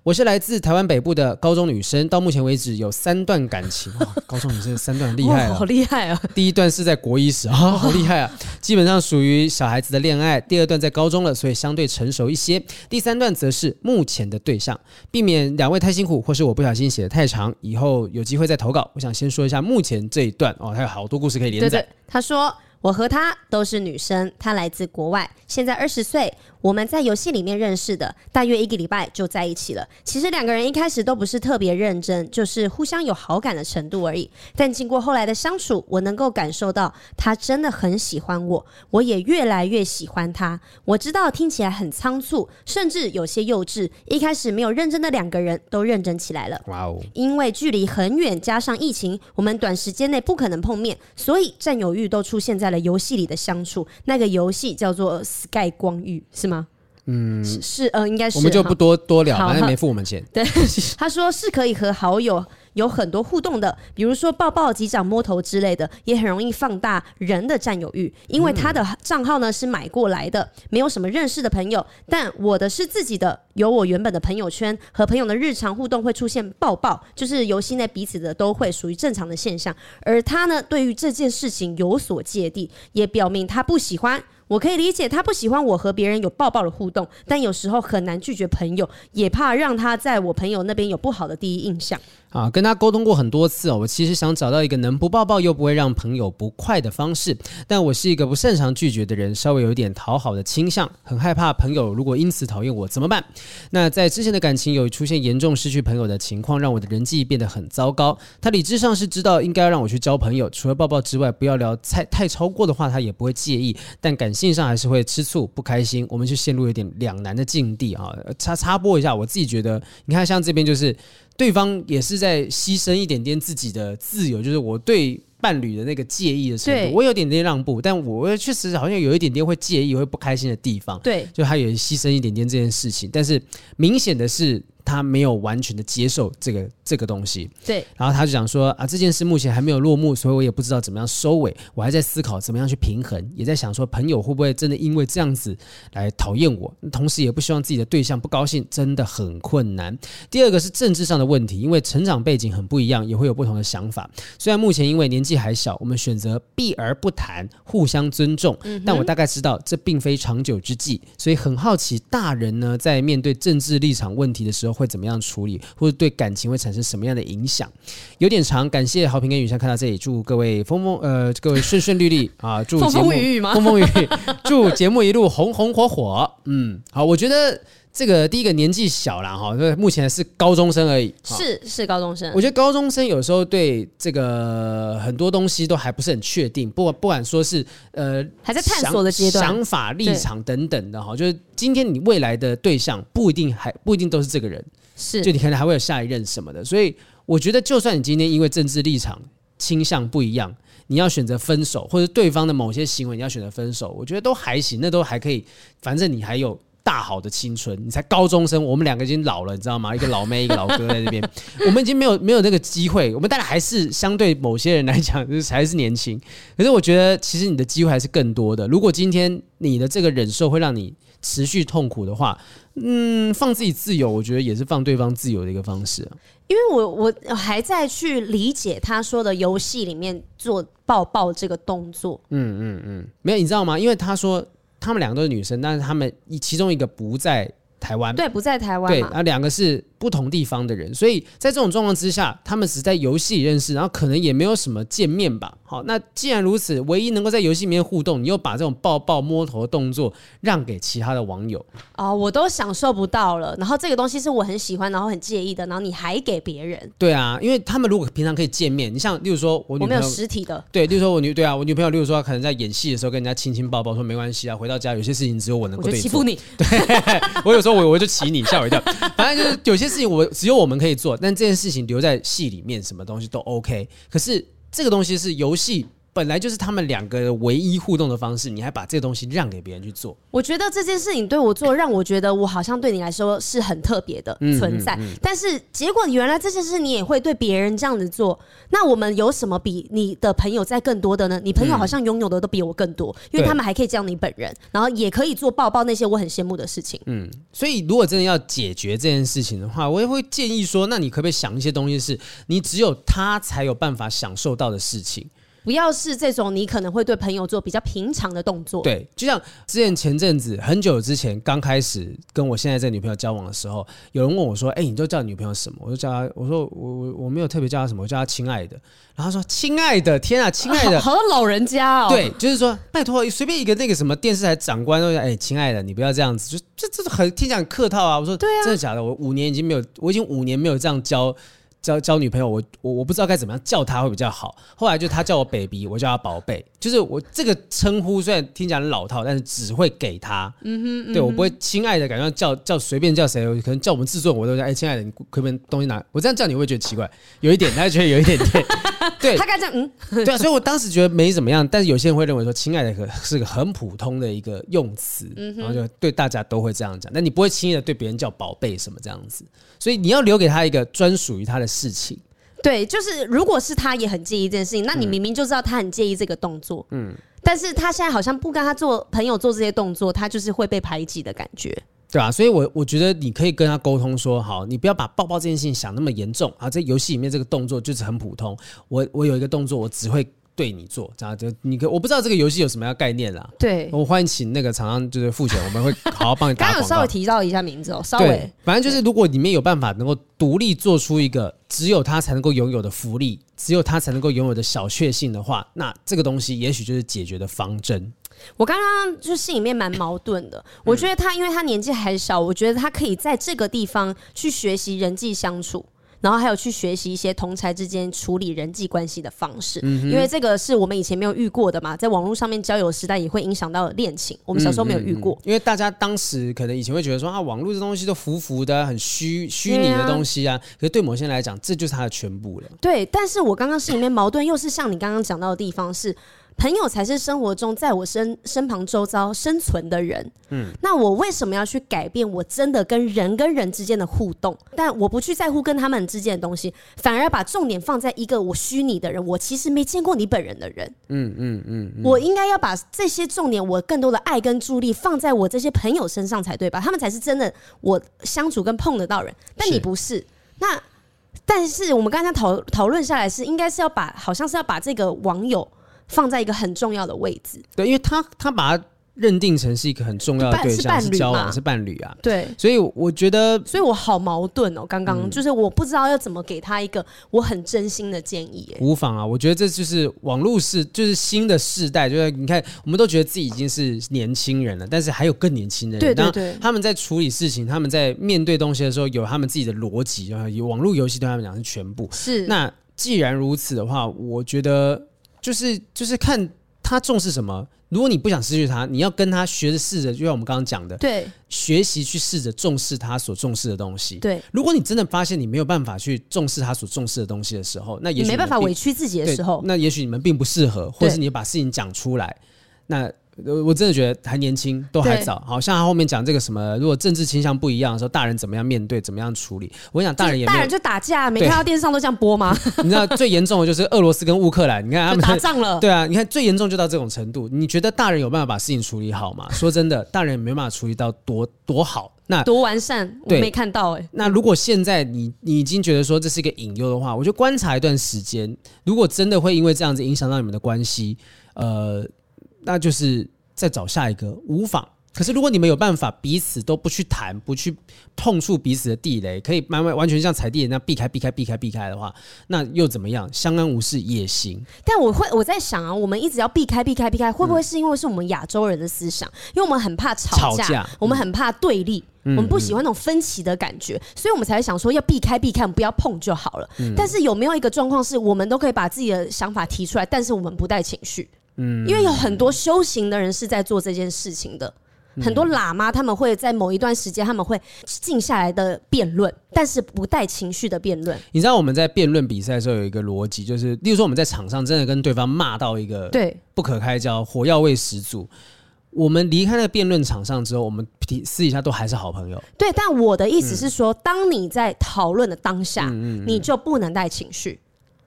我是来自台湾北部的高中女生，到目前为止有三段感情。哇，*laughs* 高中女生三段厉害啊，好厉害啊！第一段是在国一时啊，*laughs* 好厉害啊！基本上属于小孩子的恋爱。第二段在高中了，所以相对成熟一些。第三段则是目前的对象。避免两位太辛苦，或是我不小心写的太长，以后有机会再投稿。我想先说一下目前这一段哦，还有好多故事可以连载。对对，他说。我和她都是女生，她来自国外，现在二十岁。我们在游戏里面认识的，大约一个礼拜就在一起了。其实两个人一开始都不是特别认真，就是互相有好感的程度而已。但经过后来的相处，我能够感受到他真的很喜欢我，我也越来越喜欢他。我知道听起来很仓促，甚至有些幼稚。一开始没有认真的两个人都认真起来了。哇哦！因为距离很远，加上疫情，我们短时间内不可能碰面，所以占有欲都出现在了游戏里的相处，那个游戏叫做 Sky 光遇，是吗？嗯，是，是呃，应该是。我们就不多多聊，反正没付我们钱。对，*laughs* 他说是可以和好友有很多互动的，比如说抱抱、击掌、摸头之类的，也很容易放大人的占有欲。因为他的账号呢是买过来的，没有什么认识的朋友，但我的是自己的，有我原本的朋友圈，和朋友的日常互动会出现抱抱，就是游戏内彼此的都会属于正常的现象。而他呢，对于这件事情有所芥蒂，也表明他不喜欢。我可以理解他不喜欢我和别人有抱抱的互动，但有时候很难拒绝朋友，也怕让他在我朋友那边有不好的第一印象。啊，跟他沟通过很多次哦，我其实想找到一个能不抱抱又不会让朋友不快的方式，但我是一个不擅长拒绝的人，稍微有点讨好的倾向，很害怕朋友如果因此讨厌我怎么办？那在之前的感情有出现严重失去朋友的情况，让我的人际变得很糟糕。他理智上是知道应该要让我去交朋友，除了抱抱之外，不要聊太太超过的话，他也不会介意，但感性上还是会吃醋不开心，我们就陷入有点两难的境地啊。插插播一下，我自己觉得，你看像这边就是。对方也是在牺牲一点点自己的自由，就是我对伴侣的那个介意的程度，我有点点让步，但我确实好像有一点点会介意、会不开心的地方。对，就他也牺牲一点点这件事情，但是明显的是。他没有完全的接受这个这个东西，对，然后他就讲说啊，这件事目前还没有落幕，所以我也不知道怎么样收尾，我还在思考怎么样去平衡，也在想说朋友会不会真的因为这样子来讨厌我，同时也不希望自己的对象不高兴，真的很困难。第二个是政治上的问题，因为成长背景很不一样，也会有不同的想法。虽然目前因为年纪还小，我们选择避而不谈，互相尊重，但我大概知道这并非长久之计，所以很好奇大人呢在面对政治立场问题的时候。会怎么样处理，或者对感情会产生什么样的影响？有点长，感谢好评跟雨山看到这里，祝各位风风呃各位顺顺利利 *laughs* 啊，祝节目风风雨雨吗？风风雨雨，祝节目一路红红火火。嗯，好，我觉得这个第一个年纪小了哈，目前是高中生而已，是是高中生。我觉得高中生有时候对这个很多东西都还不是很确定，不管不管说是呃还在探索的阶段，想法立场等等的哈，就是。今天你未来的对象不一定还不一定都是这个人，是就你可能还会有下一任什么的，所以我觉得就算你今天因为政治立场倾向不一样，你要选择分手，或者对方的某些行为你要选择分手，我觉得都还行，那都还可以，反正你还有大好的青春，你才高中生，我们两个已经老了，你知道吗？一个老妹，一个老哥在这边，我们已经没有没有那个机会，我们当然还是相对某些人来讲就是还是年轻，可是我觉得其实你的机会还是更多的。如果今天你的这个忍受会让你。持续痛苦的话，嗯，放自己自由，我觉得也是放对方自由的一个方式啊。因为我我还在去理解他说的游戏里面做抱抱这个动作。嗯嗯嗯，没有，你知道吗？因为他说他们两个都是女生，但是他们一其中一个不在台湾，对，不在台湾，对，啊，两个是不同地方的人，所以在这种状况之下，他们只在游戏里认识，然后可能也没有什么见面吧。好，那既然如此，唯一能够在游戏里面互动，你又把这种抱抱摸头的动作让给其他的网友哦，我都享受不到了。然后这个东西是我很喜欢，然后很介意的，然后你还给别人？对啊，因为他们如果平常可以见面，你像例如说我女朋友，我没有实体的，对，例如说我女对啊，我女朋友例如说可能在演戏的时候跟人家亲亲抱抱，说没关系啊，回到家有些事情只有我能够欺负你，*laughs* 对我有时候我我就骑你，吓我一跳。反正就是有些事事情我只有我们可以做，但这件事情留在戏里面，什么东西都 OK。可是这个东西是游戏。本来就是他们两个唯一互动的方式，你还把这个东西让给别人去做？我觉得这件事情对我做，让我觉得我好像对你来说是很特别的存在。嗯嗯嗯、但是结果原来这件事你也会对别人这样子做，那我们有什么比你的朋友在更多的呢？你朋友好像拥有的都比我更多，嗯、因为他们还可以叫你本人，然后也可以做抱抱那些我很羡慕的事情。嗯，所以如果真的要解决这件事情的话，我也会建议说，那你可不可以想一些东西，是你只有他才有办法享受到的事情？不要是这种你可能会对朋友做比较平常的动作。对，就像之前前阵子很久之前刚开始跟我现在这女朋友交往的时候，有人问我说：“哎、欸，你都叫你女朋友什么？”我就叫她，我说我我我没有特别叫她什么，我叫她亲爱的。然后她说：“亲爱的，天啊，亲爱的，*laughs* 好，好老人家哦。”对，就是说拜托，随便一个那个什么电视台长官都说：“哎、欸，亲爱的，你不要这样子。”就这这很听起来很客套啊。我说：“对啊，真的假的？我五年已经没有，我已经五年没有这样教。”交交女朋友，我我我不知道该怎么样叫她会比较好。后来就她叫我 baby，我叫她宝贝，就是我这个称呼虽然听起来很老套，但是只会给她。嗯哼，嗯哼，对我不会亲爱的，感觉叫叫随便叫谁，可能叫我们制作我都叫哎，亲爱的，你可不可以东西拿？我这样叫你会觉得奇怪？有一点，他就觉得有一点点。对，*laughs* 他该这样，嗯，*laughs* 对啊，所以我当时觉得没怎么样，但是有些人会认为说亲爱的可是个很普通的一个用词，嗯，然后就对大家都会这样讲，那你不会轻易的对别人叫宝贝什么这样子，所以你要留给他一个专属于他的事情。对，就是如果是他也很介意这件事情，那你明明就知道他很介意这个动作，嗯，但是他现在好像不跟他做朋友做这些动作，他就是会被排挤的感觉，对啊，所以我我觉得你可以跟他沟通说，好，你不要把抱抱这件事情想那么严重啊，在游戏里面这个动作就是很普通，我我有一个动作，我只会。对你做，这样就你可我不知道这个游戏有什么样概念啦。对，我欢迎请那个厂商就是付钱，我们会好好帮你打 *laughs* 刚有稍微提到一下名字哦，稍微。反正就是如果里面有办法能够独立做出一个只有他才能够拥有的福利，只有他才能够拥有的小确幸的话，那这个东西也许就是解决的方针。我刚刚就心里面蛮矛盾的，我觉得他因为他年纪还小，我觉得他可以在这个地方去学习人际相处。然后还有去学习一些同才之间处理人际关系的方式，嗯、因为这个是我们以前没有遇过的嘛，在网络上面交友时代也会影响到恋情，我们小时候没有遇过。嗯嗯嗯、因为大家当时可能以前会觉得说啊，网络这东西都浮浮的，很虚虚拟的东西啊，可是对某些人来讲，这就是他的全部了。对，但是我刚刚心里面矛盾又是像你刚刚讲到的地方是。朋友才是生活中在我身身旁周遭生存的人。嗯，那我为什么要去改变我真的跟人跟人之间的互动？但我不去在乎跟他们之间的东西，反而把重点放在一个我虚拟的人，我其实没见过你本人的人。嗯嗯嗯，我应该要把这些重点，我更多的爱跟助力放在我这些朋友身上才对吧？他们才是真的我相处跟碰得到人。但你不是。是那但是我们刚才讨讨论下来是，应该是要把，好像是要把这个网友。放在一个很重要的位置，对，因为他他把它认定成是一个很重要的对象，是交往，是伴侣啊，对，所以我觉得，所以我好矛盾哦，刚刚就是我不知道要怎么给他一个我很真心的建议，无妨啊，我觉得这就是网络世，就是新的世代，就是你看，我们都觉得自己已经是年轻人了，但是还有更年轻的人，对对对，他们在处理事情，他们在面对东西的时候，有他们自己的逻辑啊，有网络游戏对他们讲是全部，是，那既然如此的话，我觉得就是就是看。他重视什么？如果你不想失去他，你要跟他学着试着，就像我们刚刚讲的，对，学习去试着重视他所重视的东西。对，如果你真的发现你没有办法去重视他所重视的东西的时候，那也许没办法委屈自己的时候，那也许你们并不适合，或是你把事情讲出来，那。我真的觉得还年轻，都还早。好像他后面讲这个什么，如果政治倾向不一样的时候，大人怎么样面对，怎么样处理？我跟你讲，大人也，大人就打架，每天到电视上都这样播吗？*laughs* 你知道最严重的就是俄罗斯跟乌克兰，你看他们打仗了。对啊，你看最严重就到这种程度。你觉得大人有办法把事情处理好吗？说真的，大人也没办法处理到多多好，那多完善，我没看到哎、欸。那如果现在你你已经觉得说这是一个隐忧的话，我就观察一段时间。如果真的会因为这样子影响到你们的关系，呃，那就是。再找下一个无妨，可是如果你们有办法彼此都不去谈，不去碰触彼此的地雷，可以慢慢完全像踩地雷那样避开、避开、避开、避开的话，那又怎么样？相安无事也行。但我会我在想啊，我们一直要避开、避开、避开，会不会是因为是我们亚洲人的思想？嗯、因为我们很怕吵架，吵架我们很怕对立，嗯、我们不喜欢那种分歧的感觉，嗯、所以我们才会想说要避开、避开，不要碰就好了。嗯、但是有没有一个状况是我们都可以把自己的想法提出来，但是我们不带情绪？嗯，因为有很多修行的人是在做这件事情的，很多喇嘛他们会在某一段时间他们会静下来的辩论，但是不带情绪的辩论。你知道我们在辩论比赛的时候有一个逻辑，就是例如说我们在场上真的跟对方骂到一个对不可开交、火药味十足。我们离开那个辩论场上之后，我们私底下都还是好朋友。对，但我的意思是说，嗯、当你在讨论的当下，嗯嗯嗯，你就不能带情绪。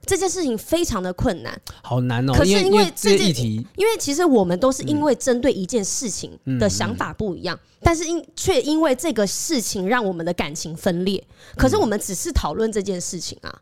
这件事情非常的困难，好难哦。可是因为，这件，因为其实我们都是因为针对一件事情的想法不一样，嗯嗯嗯，但是因却因为这个事情让我们的感情分裂。可是我们只是讨论这件事情啊，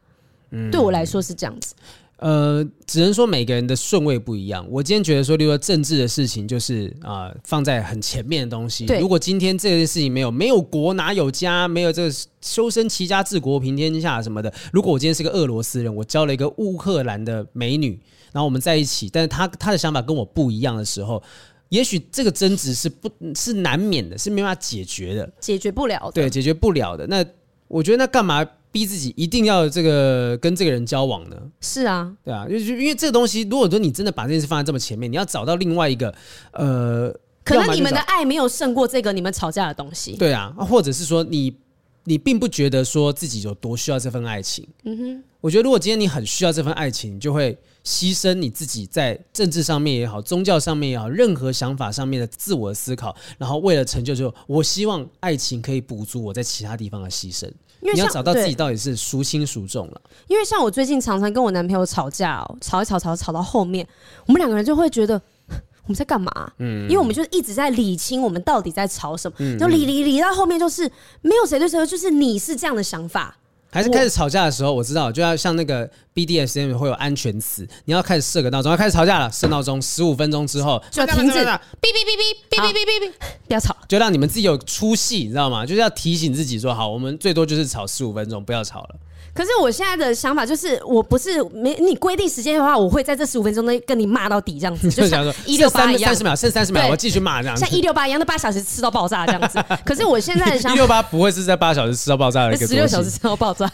嗯、对我来说是这样子。呃，只能说每个人的顺位不一样。我今天觉得说，例如说政治的事情，就是啊、呃，放在很前面的东西。如果今天这件事情没有没有国哪有家，没有这个修身齐家治国平天下什么的。如果我今天是个俄罗斯人，我交了一个乌克兰的美女，然后我们在一起，但是他他的想法跟我不一样的时候，也许这个争执是不，是难免的，是没办法解决的，解决不了的。对，解决不了的。那我觉得那干嘛？逼自己一定要这个跟这个人交往呢？是啊，对啊，就是因为这个东西，如果说你真的把这件事放在这么前面，你要找到另外一个，呃，可能你们的爱没有胜过这个你们吵架的东西。对啊，或者是说你你并不觉得说自己有多需要这份爱情。嗯哼，我觉得如果今天你很需要这份爱情，你就会牺牲你自己在政治上面也好，宗教上面也好，任何想法上面的自我思考，然后为了成就，就我希望爱情可以补足我在其他地方的牺牲。因为你要找到自己到底是孰轻孰重了。因为像我最近常常跟我男朋友吵架哦，吵一吵吵吵到后面，我们两个人就会觉得我们在干嘛？嗯，因为我们就一直在理清我们到底在吵什么，嗯，就理理理到后面就是没有谁对谁错，就是你是这样的想法。还是开始吵架的时候，我知道就要像那个 BDSM 会有安全词，你要开始设个闹钟，要开始吵架了，设闹钟，十五分钟之后就要停止，哔哔哔哔哔哔哔哔哔，不要吵，就让你们自己有出戏，你知道吗？就是要提醒自己说，好，我们最多就是吵十五分钟，不要吵了。可是我现在的想法就是，我不是没你规定时间的话，我会在这十五分钟内跟你骂到底这样子，*laughs* 就像一六八一样，三十秒剩三十秒，我继续骂这样子，像一六八一样，那八小时吃到爆炸这样子。可是我现在的 *laughs* 想法，一六八不会是在八小时吃到爆炸的一个，十六小时吃到爆炸。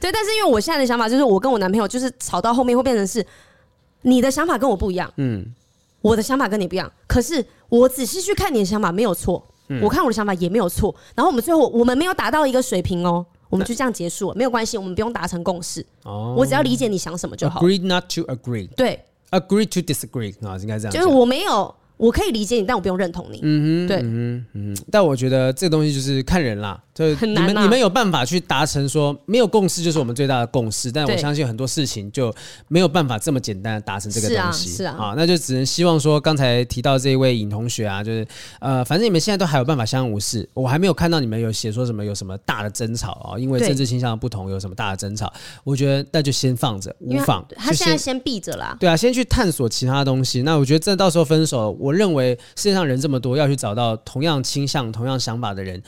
对，但是因为我现在的想法就是，我跟我男朋友就是吵到后面会变成是，你的想法跟我不一样，嗯，我的想法跟你不一样。可是我仔细去看你的想法没有错，我看我的想法也没有错，然后我们最后我们没有达到一个水平哦。我们就这样结束了，没有关系，我们不用达成共识。哦，我只要理解你想什么就好。Agree not to agree。对，Agree to disagree 啊，应该这样。就是我没有。我可以理解你，但我不用认同你。嗯哼，对，嗯嗯。但我觉得这个东西就是看人啦，就是你们你们有办法去达成说没有共识就是我们最大的共识，但我相信很多事情就没有办法这么简单的达成这个东西。是啊，是啊。那就只能希望说刚才提到这一位尹同学啊，就是呃，反正你们现在都还有办法相安无事。我还没有看到你们有写说什么有什么大的争吵啊，因为政治倾向的不同有什么大的争吵。我觉得那就先放着，无妨。他现在先避着啦。对啊，先去探索其他东西。那我觉得这到时候分手。我认为世界上人这么多，要去找到同样倾向、同样想法的人，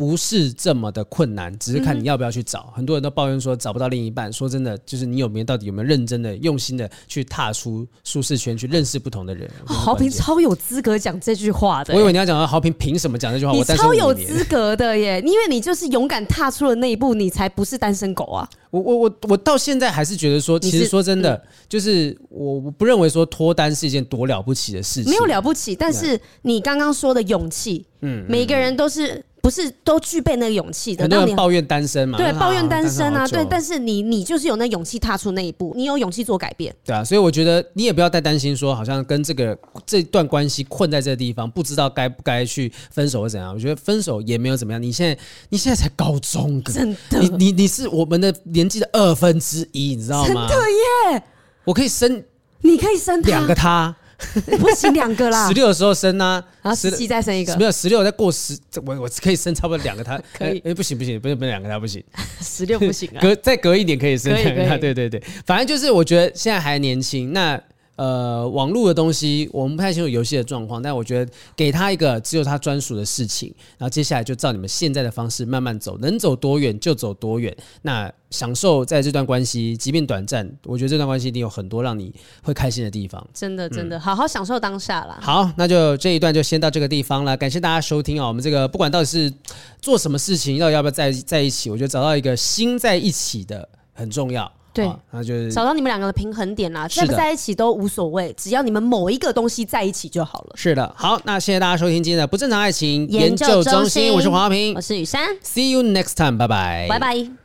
不是这么的困难，只是看你要不要去找。嗯、很多人都抱怨说找不到另一半，说真的，就是你有没有到底有没有认真的、用心的去踏出舒适圈，去认识不同的人。豪平超有资格讲这句话的，我以为你要讲到豪平凭什么讲这句话？你超有资格的耶，因为你就是勇敢踏出了那一步，你才不是单身狗啊！我我我我到现在还是觉得说，其实说真的，嗯、就是我我不认为说脱单是一件多了不起的事情，没有了不起。但是你刚刚说的勇气，嗯，每个人都是。不是都具备那个勇气的？很多人抱怨单身嘛？对，抱怨单身啊，对。但是你你就是有那勇气踏出那一步，你有勇气做改变。对啊，所以我觉得你也不要太担心，说好像跟这个这段关系困在这个地方，不知道该不该去分手或怎样。我觉得分手也没有怎么样。你现在你现在才高中，真的，你你你是我们的年纪的二分之一，你知道吗？真的耶！我可以生，你可以生两个他。*laughs* 不行，两个啦。十六的时候生啊，然后十七再生一个。没有十六再过十，我我可以生差不多两个他。*laughs* 可以。哎，不行不行，不是不是两个他不行。*laughs* 十六不行啊。隔再隔一点可以生两个他。对对对，反正就是我觉得现在还年轻。那。呃，网络的东西我们不太清楚游戏的状况，但我觉得给他一个只有他专属的事情，然后接下来就照你们现在的方式慢慢走，能走多远就走多远。那享受在这段关系，即便短暂，我觉得这段关系一定有很多让你会开心的地方。真的，真的，嗯、好好享受当下啦。好，那就这一段就先到这个地方了，感谢大家收听啊、哦。我们这个不管到底是做什么事情，到底要不要在在一起，我觉得找到一个心在一起的很重要。对，那就是找到你们两个的平衡点啦，在不在一起都无所谓，只要你们某一个东西在一起就好了。是的，好，那谢谢大家收听今天的不正常爱情研究中心，我是黄浩平，我是雨珊，See you next time，拜拜，拜拜。